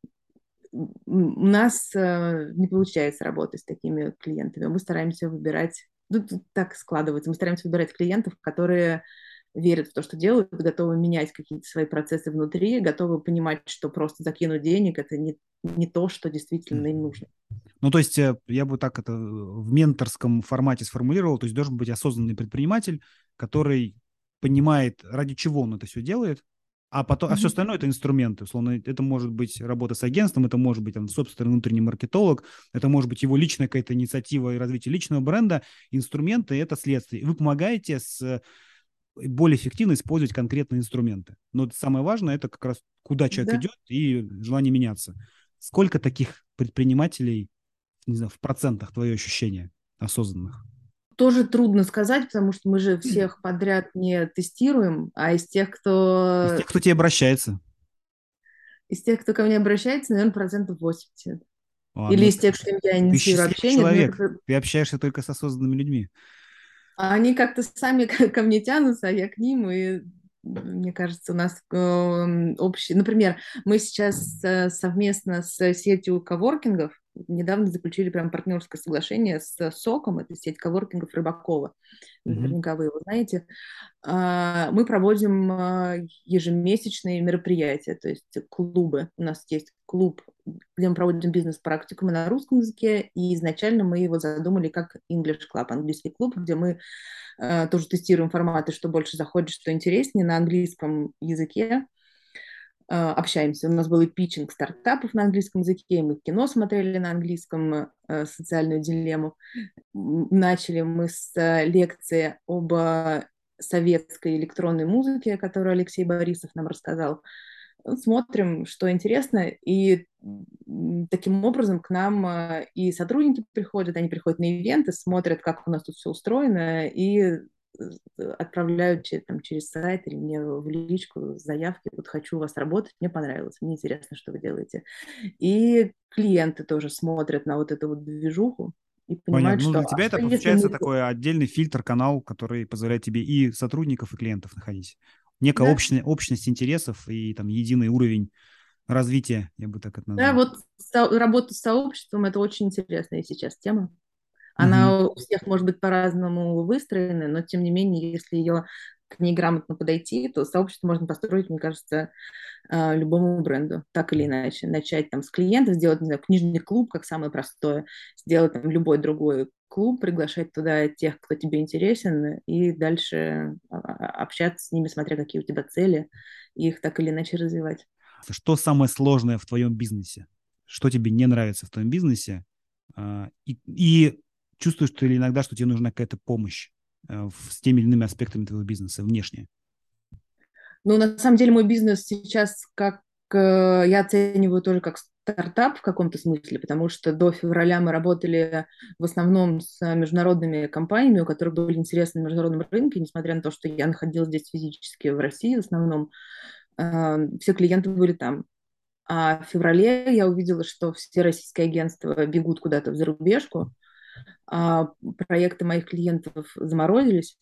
У нас э, не получается работать с такими клиентами. Мы стараемся выбирать, ну, так складывается, мы стараемся выбирать клиентов, которые верят в то, что делают, готовы менять какие-то свои процессы внутри, готовы понимать, что просто закинуть денег – это не, не то, что действительно им нужно. Ну, то есть э, я бы так это в менторском формате сформулировал, то есть должен быть осознанный предприниматель, который понимает, ради чего он это все делает, а потом, mm-hmm. а все остальное это инструменты. Условно, это может быть работа с агентством, это может быть там, собственный внутренний маркетолог, это может быть его личная какая-то инициатива и развитие личного бренда. Инструменты это следствие. Вы помогаете с более эффективно использовать конкретные инструменты. Но самое важное это как раз куда человек да. идет и желание меняться. Сколько таких предпринимателей, не знаю, в процентах твое ощущение осознанных? Тоже трудно сказать, потому что мы же всех подряд не тестируем, а из тех, кто... Из тех, кто тебе обращается. Из тех, кто ко мне обращается, наверное, процентов 80. А, Или ну, из тех, что я инициирую общение. человек. Мне... Ты общаешься только с осознанными людьми. А они как-то сами ко мне тянутся, а я к ним, и мне кажется, у нас э, общий... Например, мы сейчас э, совместно с сетью коворкингов недавно заключили прям партнерское соглашение с СОКом, это сеть коворкингов Рыбакова, mm-hmm. наверняка вы его знаете. А, мы проводим а, ежемесячные мероприятия, то есть клубы. У нас есть клуб, где мы проводим бизнес-практикумы на русском языке, и изначально мы его задумали как English Club, английский клуб, где мы а, тоже тестируем форматы, что больше заходит, что интереснее на английском языке. Э, общаемся. У нас был и питчинг стартапов на английском языке, мы кино смотрели на английском, э, социальную дилемму. Начали мы с э, лекции об советской электронной музыке, которую Алексей Борисов нам рассказал. Смотрим, что интересно, и таким образом к нам и сотрудники приходят, они приходят на ивенты, смотрят, как у нас тут все устроено, и отправляют там, через сайт или мне в личку заявки, вот хочу у вас работать, мне понравилось, мне интересно, что вы делаете. И клиенты тоже смотрят на вот эту вот движуху, и понимают, Понятно. Ну, что... для тебя а это что, получается мы... такой отдельный фильтр, канал, который позволяет тебе и сотрудников, и клиентов находить. Некая да. общность, общность интересов и там единый уровень развития, я бы так это назвал. Да, вот со- работа с сообществом – это очень интересная сейчас тема. Она угу. у всех может быть по-разному выстроена, но тем не менее, если ее к ней грамотно подойти, то сообщество можно построить, мне кажется, а, любому бренду, так или иначе. Начать там с клиентов, сделать, не знаю, книжный клуб, как самое простое, сделать там любой другой клуб, приглашать туда тех, кто тебе интересен, и дальше а, общаться с ними, смотря какие у тебя цели, и их так или иначе развивать. Что самое сложное в твоем бизнесе? Что тебе не нравится в твоем бизнесе? А, и, и чувствуешь ты ли иногда, что тебе нужна какая-то помощь э, с теми или иными аспектами твоего бизнеса внешне? Ну, на самом деле, мой бизнес сейчас как я оцениваю тоже как стартап в каком-то смысле, потому что до февраля мы работали в основном с международными компаниями, у которых были интересны на международном рынке, несмотря на то, что я находилась здесь физически в России в основном, э, все клиенты были там. А в феврале я увидела, что все российские агентства бегут куда-то в зарубежку, а проекты моих клиентов заморозились.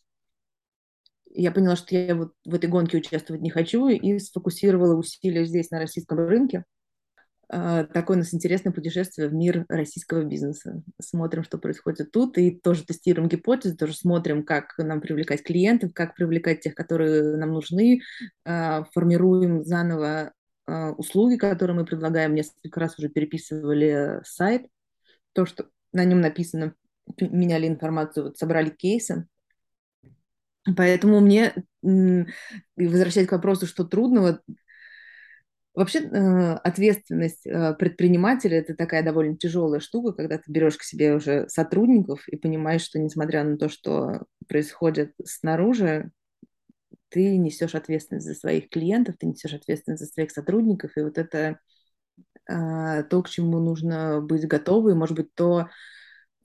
Я поняла, что я вот в этой гонке участвовать не хочу и сфокусировала усилия здесь, на российском рынке. А, такое у нас интересное путешествие в мир российского бизнеса. Смотрим, что происходит тут, и тоже тестируем гипотезы, тоже смотрим, как нам привлекать клиентов, как привлекать тех, которые нам нужны, а, формируем заново а, услуги, которые мы предлагаем. Несколько раз уже переписывали сайт, то, что на нем написано меняли информацию, вот собрали кейсы. Поэтому мне, возвращаясь к вопросу, что трудного, вообще э, ответственность э, предпринимателя – это такая довольно тяжелая штука, когда ты берешь к себе уже сотрудников и понимаешь, что несмотря на то, что происходит снаружи, ты несешь ответственность за своих клиентов, ты несешь ответственность за своих сотрудников, и вот это э, то, к чему нужно быть готовы, может быть, то,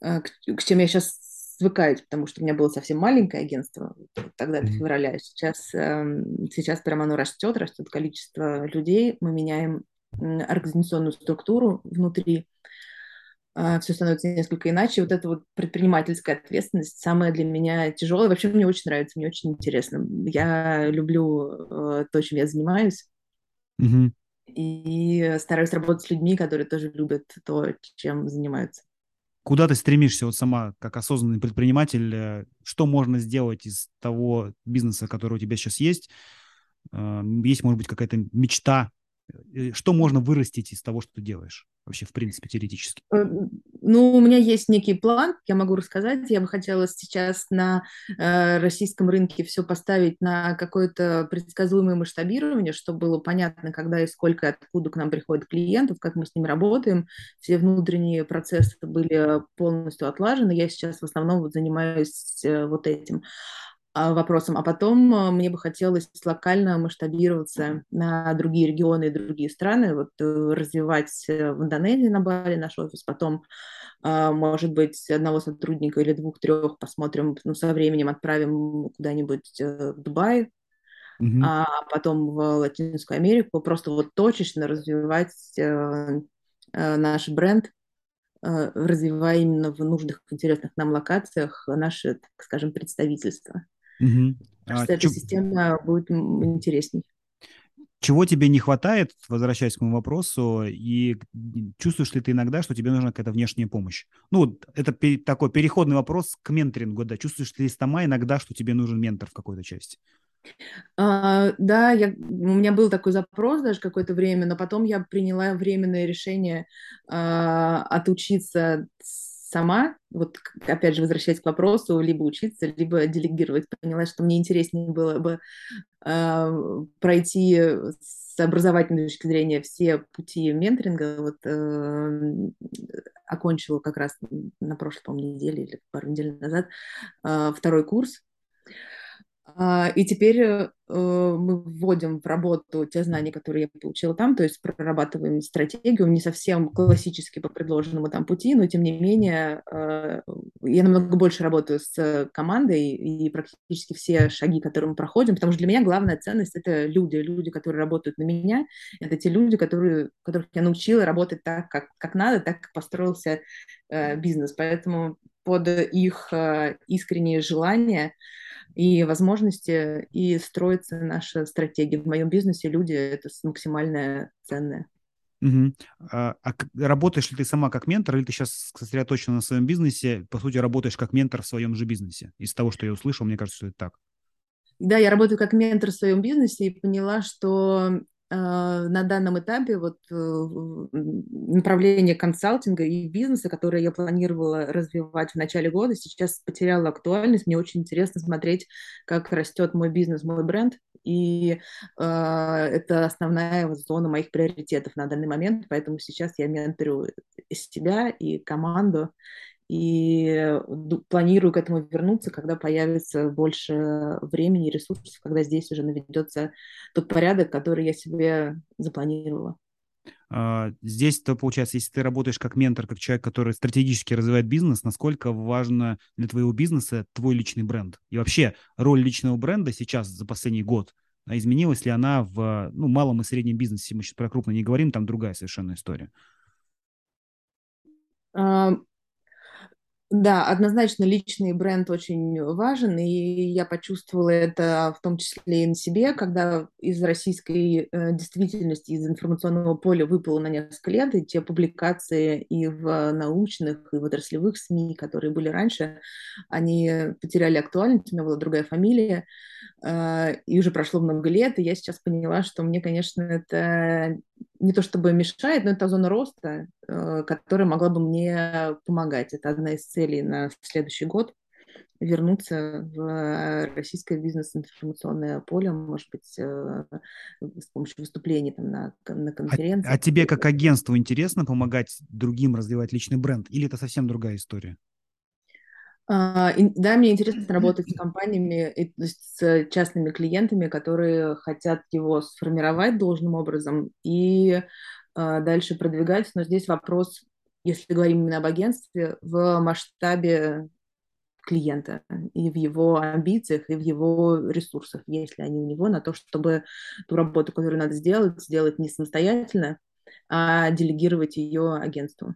Э, к чем я сейчас свыкаюсь, потому что у меня было совсем маленькое агентство тогда, до февраля. Сейчас, эм, сейчас прямо оно растет, растет количество людей, мы меняем организационную структуру внутри, э, все становится несколько иначе. Вот эта вот предпринимательская ответственность самая для меня тяжелая. Вообще мне очень нравится, мне очень интересно. Я люблю э, то, чем я занимаюсь. Mm-hmm. И стараюсь работать с людьми, которые тоже любят то, чем занимаются куда ты стремишься вот сама, как осознанный предприниматель, э, что можно сделать из того бизнеса, который у тебя сейчас есть? Э, есть, может быть, какая-то мечта, что можно вырастить из того, что ты делаешь? вообще, в принципе, теоретически? Э, ну, у меня есть некий план, я могу рассказать. Я бы хотела сейчас на э, российском рынке все поставить на какое-то предсказуемое масштабирование, чтобы было понятно, когда и сколько, откуда к нам приходят клиентов, как мы с ними работаем. Все внутренние процессы были полностью отлажены. Я сейчас в основном вот занимаюсь э, вот этим. А, вопросом. А потом а, мне бы хотелось локально масштабироваться на другие регионы и другие страны, вот э, развивать э, в Индонезии на Бали наш офис, потом, а, может быть, одного сотрудника или двух-трех посмотрим, ну, со временем отправим куда-нибудь э, в Дубай, mm-hmm. а потом в Латинскую Америку, просто вот точечно развивать наш бренд, развивая именно в нужных, интересных нам локациях наше, так скажем, представительство. Угу. Кажется, а, эта чё... система будет интересней. Чего тебе не хватает, возвращаясь к моему вопросу, и чувствуешь ли ты иногда, что тебе нужна какая-то внешняя помощь? Ну, это пер- такой переходный вопрос к менторингу, да. Чувствуешь ли сама иногда, что тебе нужен ментор в какой-то части? А, да, я, у меня был такой запрос даже какое-то время, но потом я приняла временное решение а, отучиться сама, вот опять же возвращаясь к вопросу, либо учиться, либо делегировать. Поняла, что мне интереснее было бы э, пройти с образовательной точки зрения все пути менторинга. Вот э, окончила как раз на прошлой, по неделе или пару недель назад э, второй курс. А, и теперь э, мы вводим в работу те знания, которые я получила там, то есть прорабатываем стратегию, не совсем классически по предложенному там пути, но тем не менее э, я намного больше работаю с командой и практически все шаги, которые мы проходим, потому что для меня главная ценность — это люди, люди, которые работают на меня, это те люди, которые, которых я научила работать так, как, как надо, так, как построился э, бизнес, поэтому под их искренние желания и возможности, и строится наша стратегия. В моем бизнесе люди — это максимальное ценное. Угу. А, а работаешь ли ты сама как ментор, или ты сейчас сосредоточена на своем бизнесе, по сути, работаешь как ментор в своем же бизнесе? Из того, что я услышал, мне кажется, что это так. Да, я работаю как ментор в своем бизнесе и поняла, что на данном этапе вот э, направление консалтинга и бизнеса, которое я планировала развивать в начале года, сейчас потеряло актуальность. Мне очень интересно смотреть, как растет мой бизнес, мой бренд, и э, это основная зона моих приоритетов на данный момент, поэтому сейчас я менторю себя и команду, и планирую к этому вернуться, когда появится больше времени и ресурсов, когда здесь уже наведется тот порядок, который я себе запланировала. А, здесь, то получается, если ты работаешь как ментор, как человек, который стратегически развивает бизнес, насколько важно для твоего бизнеса твой личный бренд? И вообще роль личного бренда сейчас, за последний год, а изменилась ли она в ну, малом и среднем бизнесе? Мы сейчас про крупно не говорим, там другая совершенно история. Да, однозначно личный бренд очень важен, и я почувствовала это в том числе и на себе, когда из российской э, действительности, из информационного поля выпало на несколько лет, и те публикации и в научных, и в отраслевых СМИ, которые были раньше, они потеряли актуальность, у меня была другая фамилия, и уже прошло много лет, и я сейчас поняла, что мне, конечно, это не то чтобы мешает, но это зона роста, э, которая могла бы мне помогать. Это одна из целей на следующий год вернуться в российское бизнес-информационное поле, может быть, э, с помощью выступлений там, на, на конференции. А, а тебе как агентству интересно помогать другим развивать личный бренд? Или это совсем другая история? Uh, да, мне интересно работать с компаниями, и, то есть с частными клиентами, которые хотят его сформировать должным образом и uh, дальше продвигать. Но здесь вопрос, если говорим именно об агентстве, в масштабе клиента и в его амбициях, и в его ресурсах, если они у него, на то, чтобы ту работу, которую надо сделать, сделать не самостоятельно, а делегировать ее агентству.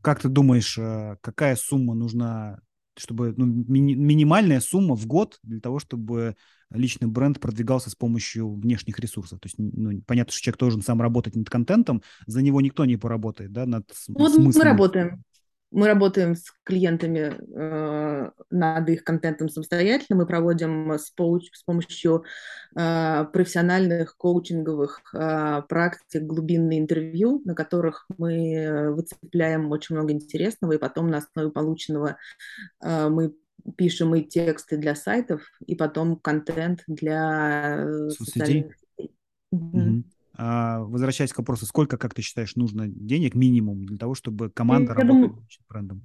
Как ты думаешь, э, какая сумма нужна, чтобы ну, ми- минимальная сумма в год для того, чтобы личный бренд продвигался с помощью внешних ресурсов? То есть, ну, понятно, что человек должен сам работать над контентом, за него никто не поработает, да, над вот смыслом. мы работаем. Мы работаем с клиентами э, над их контентом самостоятельно. Мы проводим с, с помощью э, профессиональных коучинговых э, практик глубинные интервью, на которых мы выцепляем очень много интересного, и потом на основе полученного э, мы пишем и тексты для сайтов, и потом контент для э, социальных сетей. А, возвращаясь к вопросу, сколько, как ты считаешь, нужно денег минимум для того, чтобы команда Я работала думаю, брендом?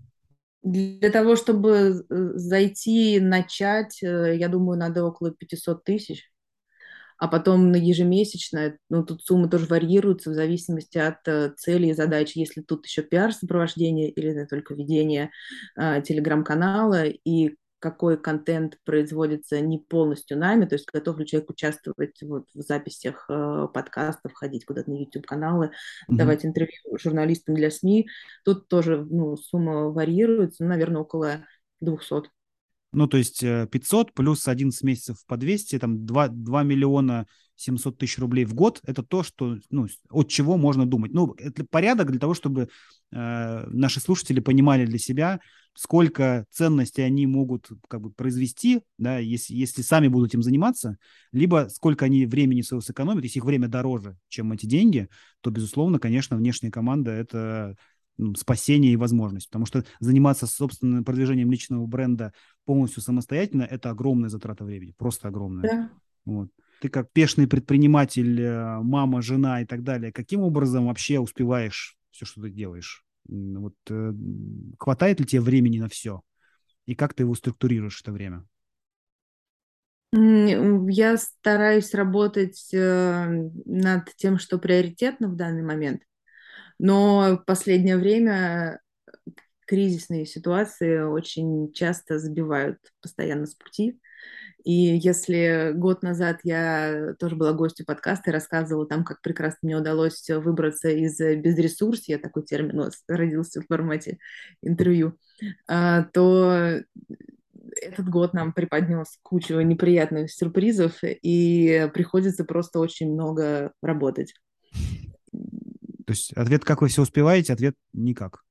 Для того, чтобы э, зайти, начать, э, я думаю, надо около 500 тысяч. А потом на ежемесячно, ну, тут суммы тоже варьируются в зависимости от э, цели и задач. Если тут еще пиар-сопровождение или это только ведение э, телеграм-канала, и какой контент производится не полностью нами, то есть готов ли человек участвовать вот в записях э, подкастов, ходить куда-то на YouTube-каналы, mm-hmm. давать интервью журналистам для СМИ. Тут тоже ну, сумма варьируется, ну, наверное, около 200. Ну, то есть 500 э, плюс 11 месяцев по 200, там 2, 2 миллиона 700 тысяч рублей в год, это то, что, ну, от чего можно думать. Ну, это порядок для того, чтобы э, наши слушатели понимали для себя, сколько ценностей они могут как бы произвести, да, если, если сами будут этим заниматься, либо сколько они времени своего сэкономят, если их время дороже, чем эти деньги, то, безусловно, конечно, внешняя команда – это ну, спасение и возможность, потому что заниматься собственным продвижением личного бренда полностью самостоятельно – это огромная затрата времени, просто огромная. Да. Вот ты как пешный предприниматель, э, мама, жена и так далее, каким образом вообще успеваешь все, что ты делаешь? Вот э, хватает ли тебе времени на все? И как ты его структурируешь это время? Я стараюсь работать э, над тем, что приоритетно в данный момент, но в последнее время кризисные ситуации очень часто забивают постоянно с пути. И если год назад я тоже была гостью подкаста и рассказывала там, как прекрасно мне удалось выбраться из безресурсия, такой термин у родился в формате интервью, а, то этот год нам преподнес кучу неприятных сюрпризов, и приходится просто очень много работать. То есть ответ, как вы все успеваете, ответ никак.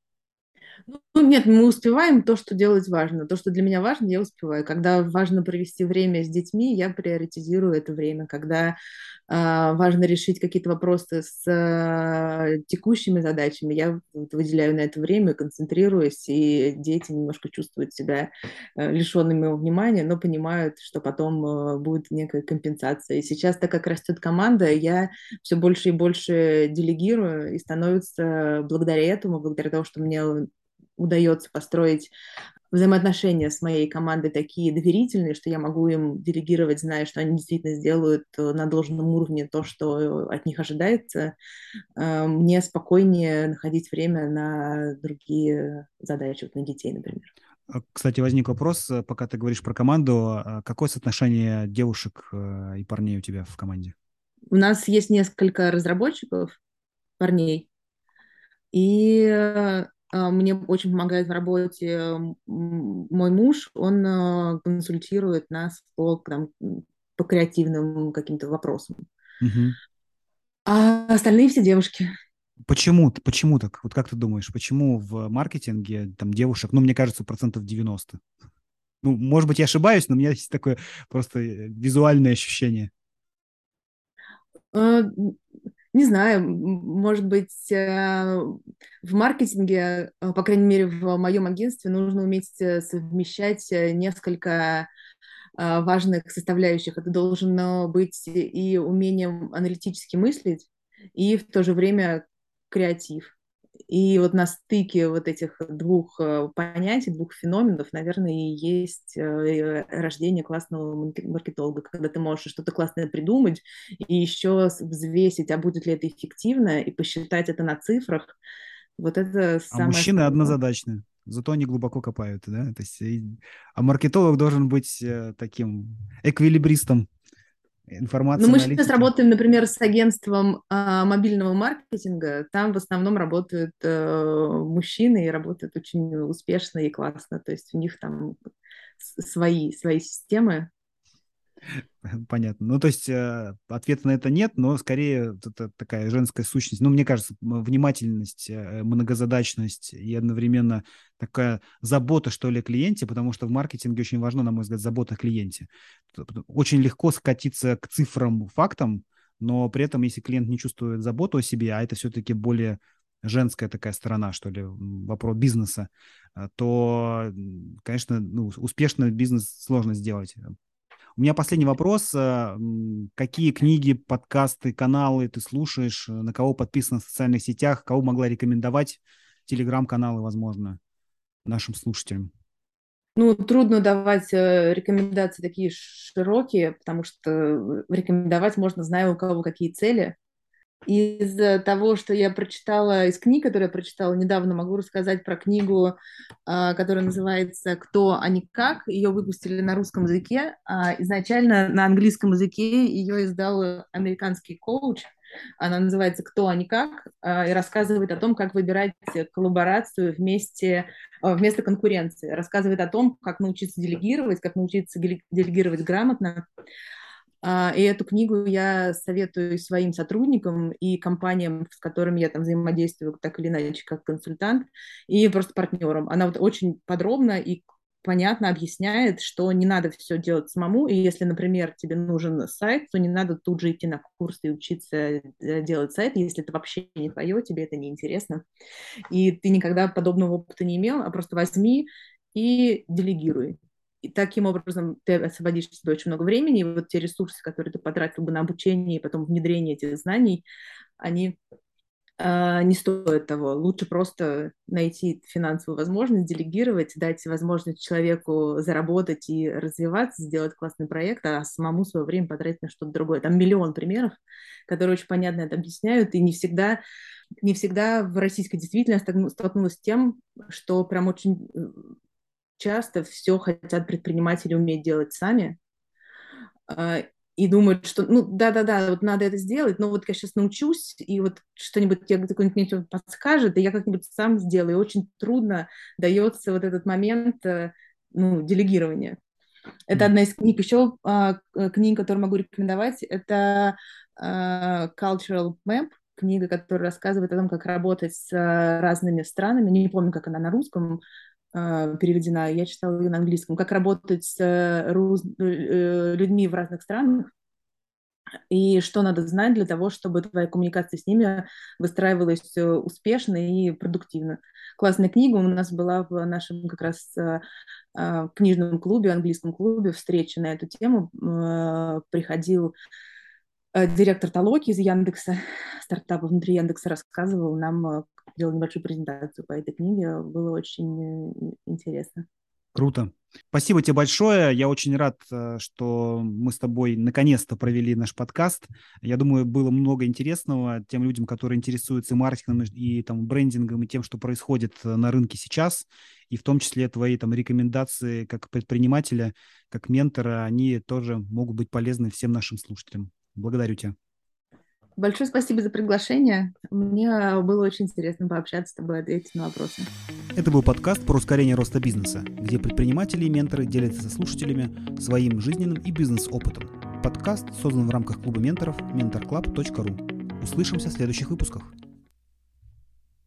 Ну, нет, мы успеваем то, что делать важно. То, что для меня важно, я успеваю. Когда важно провести время с детьми, я приоритизирую это время. Когда э, важно решить какие-то вопросы с э, текущими задачами, я выделяю на это время, концентрируюсь, и дети немножко чувствуют себя э, лишенными моего внимания, но понимают, что потом э, будет некая компенсация. И сейчас, так как растет команда, я все больше и больше делегирую, и становится благодаря этому, благодаря тому, что мне удается построить взаимоотношения с моей командой такие доверительные, что я могу им делегировать, зная, что они действительно сделают э, на должном уровне то, что от них ожидается, э, мне спокойнее находить время на другие задачи, вот на детей, например. А, кстати, возник вопрос, э, пока ты говоришь про команду, а какое соотношение девушек и парней у тебя в команде? У нас есть несколько разработчиков, парней, и мне очень помогает в работе мой муж, он а, консультирует нас по, там, по креативным каким-то вопросам. Угу. А остальные все девушки. Почему? Почему так? Вот как ты думаешь, почему в маркетинге там девушек, ну, мне кажется, процентов 90? Ну, может быть, я ошибаюсь, но у меня есть такое просто э, визуальное ощущение. Не знаю, может быть, э, в маркетинге, э, по крайней мере, в моем агентстве нужно уметь э, совмещать несколько важных составляющих. Это должно быть и умением аналитически мыслить, и в то же время креатив. И вот на стыке вот этих двух э, понятий, двух феноменов, наверное, и есть э, рождение классного маркетолога, когда ты можешь что-то классное придумать и еще взвесить, а будет ли это эффективно, и посчитать это на цифрах. Вот это самое... А мужчины однозадачны, зато они глубоко копают, да? То есть, а маркетолог должен быть э, таким эквилибристом информация. Ну, мы аналитики. сейчас работаем, например, с агентством э, мобильного маркетинга. Там в основном работают э, мужчины и работают очень успешно и классно. То есть у них там свои, свои системы. Понятно. Ну, то есть э, ответа на это нет, но скорее это такая женская сущность. Ну, мне кажется, внимательность, э, многозадачность и одновременно такая забота, что ли, о клиенте, потому что в маркетинге очень важно, на мой взгляд, забота о клиенте. Очень легко скатиться к цифрам, фактам, но при этом, если клиент не чувствует заботу о себе, а это все-таки более женская такая сторона, что ли, вопрос бизнеса, э, то, конечно, ну, успешно бизнес сложно сделать. У меня последний вопрос. Э, какие книги, подкасты, каналы ты слушаешь? Э, на кого подписан в социальных сетях? Кого могла рекомендовать? Телеграм-каналы, возможно, нашим слушателям. Ну, трудно давать э, рекомендации такие широкие, потому что рекомендовать можно, зная у кого какие цели. Из того, что я прочитала, из книг, которые я прочитала недавно, могу рассказать про книгу, а, которая называется «Кто, а не как». Ее выпустили на русском языке. А изначально на английском языке ее издал американский коуч. Она называется «Кто, а не как» и рассказывает о том, как выбирать коллаборацию вместе, вместо конкуренции. Рассказывает о том, как научиться делегировать, как научиться делегировать грамотно, а, и эту книгу я советую своим сотрудникам и компаниям, с которыми я там взаимодействую так или иначе как консультант, и просто партнерам. Она вот очень подробно и понятно объясняет, что не надо все делать самому, и если, например, тебе нужен сайт, то не надо тут же идти на курс и учиться э, делать сайт, если это вообще не твое, тебе это не интересно, и ты никогда подобного опыта не имел, а просто возьми и делегируй и таким образом ты освободишь себе очень много времени, и вот те ресурсы, которые ты потратил бы на обучение и потом внедрение этих знаний, они а, не стоит того. Лучше просто найти финансовую возможность, делегировать, дать возможность человеку заработать и развиваться, сделать классный проект, а самому свое время потратить на что-то другое. Там миллион примеров, которые очень понятно это объясняют, и не всегда, не всегда в российской действительности столкнулась с тем, что прям очень э, часто все хотят предприниматели уметь делать сами, а, и думают, что, ну, да-да-да, вот надо это сделать, но вот я сейчас научусь, и вот что-нибудь кто-нибудь мне подскажет, и я как-нибудь сам сделаю. И очень трудно дается вот этот момент, э, ну, делегирования. Это одна из книг. Еще а, книга, которую могу рекомендовать, это а, Cultural Map, книга, которая рассказывает о том, как работать с разными странами. Не помню, как она на русском, переведена, я читала ее на английском, как работать с э, э, людьми в разных странах, и что надо знать для того, чтобы твоя коммуникация с ними выстраивалась э, успешно и продуктивно. Классная книга у нас была в нашем как раз а, книжном клубе, английском клубе, встреча на эту тему. Приходил директор Толоки из Яндекса, стартапа внутри Яндекса, рассказывал нам, делал небольшую презентацию по этой книге. Было очень э, интересно. Круто. Спасибо тебе большое. Я очень рад, э, что мы с тобой наконец-то провели наш подкаст. Я думаю, было много интересного тем людям, которые интересуются маркетингом и там, брендингом, и тем, что происходит э, на рынке сейчас. И в том числе твои там, рекомендации как предпринимателя, как ментора, они тоже могут быть полезны всем нашим слушателям. Благодарю тебя. Большое спасибо за приглашение. Мне было очень интересно пообщаться с тобой, ответить на вопросы. Это был подкаст про ускорение роста бизнеса, где предприниматели и менторы делятся со слушателями своим жизненным и бизнес-опытом. Подкаст создан в рамках клуба менторов mentorclub.ru. Услышимся в следующих выпусках.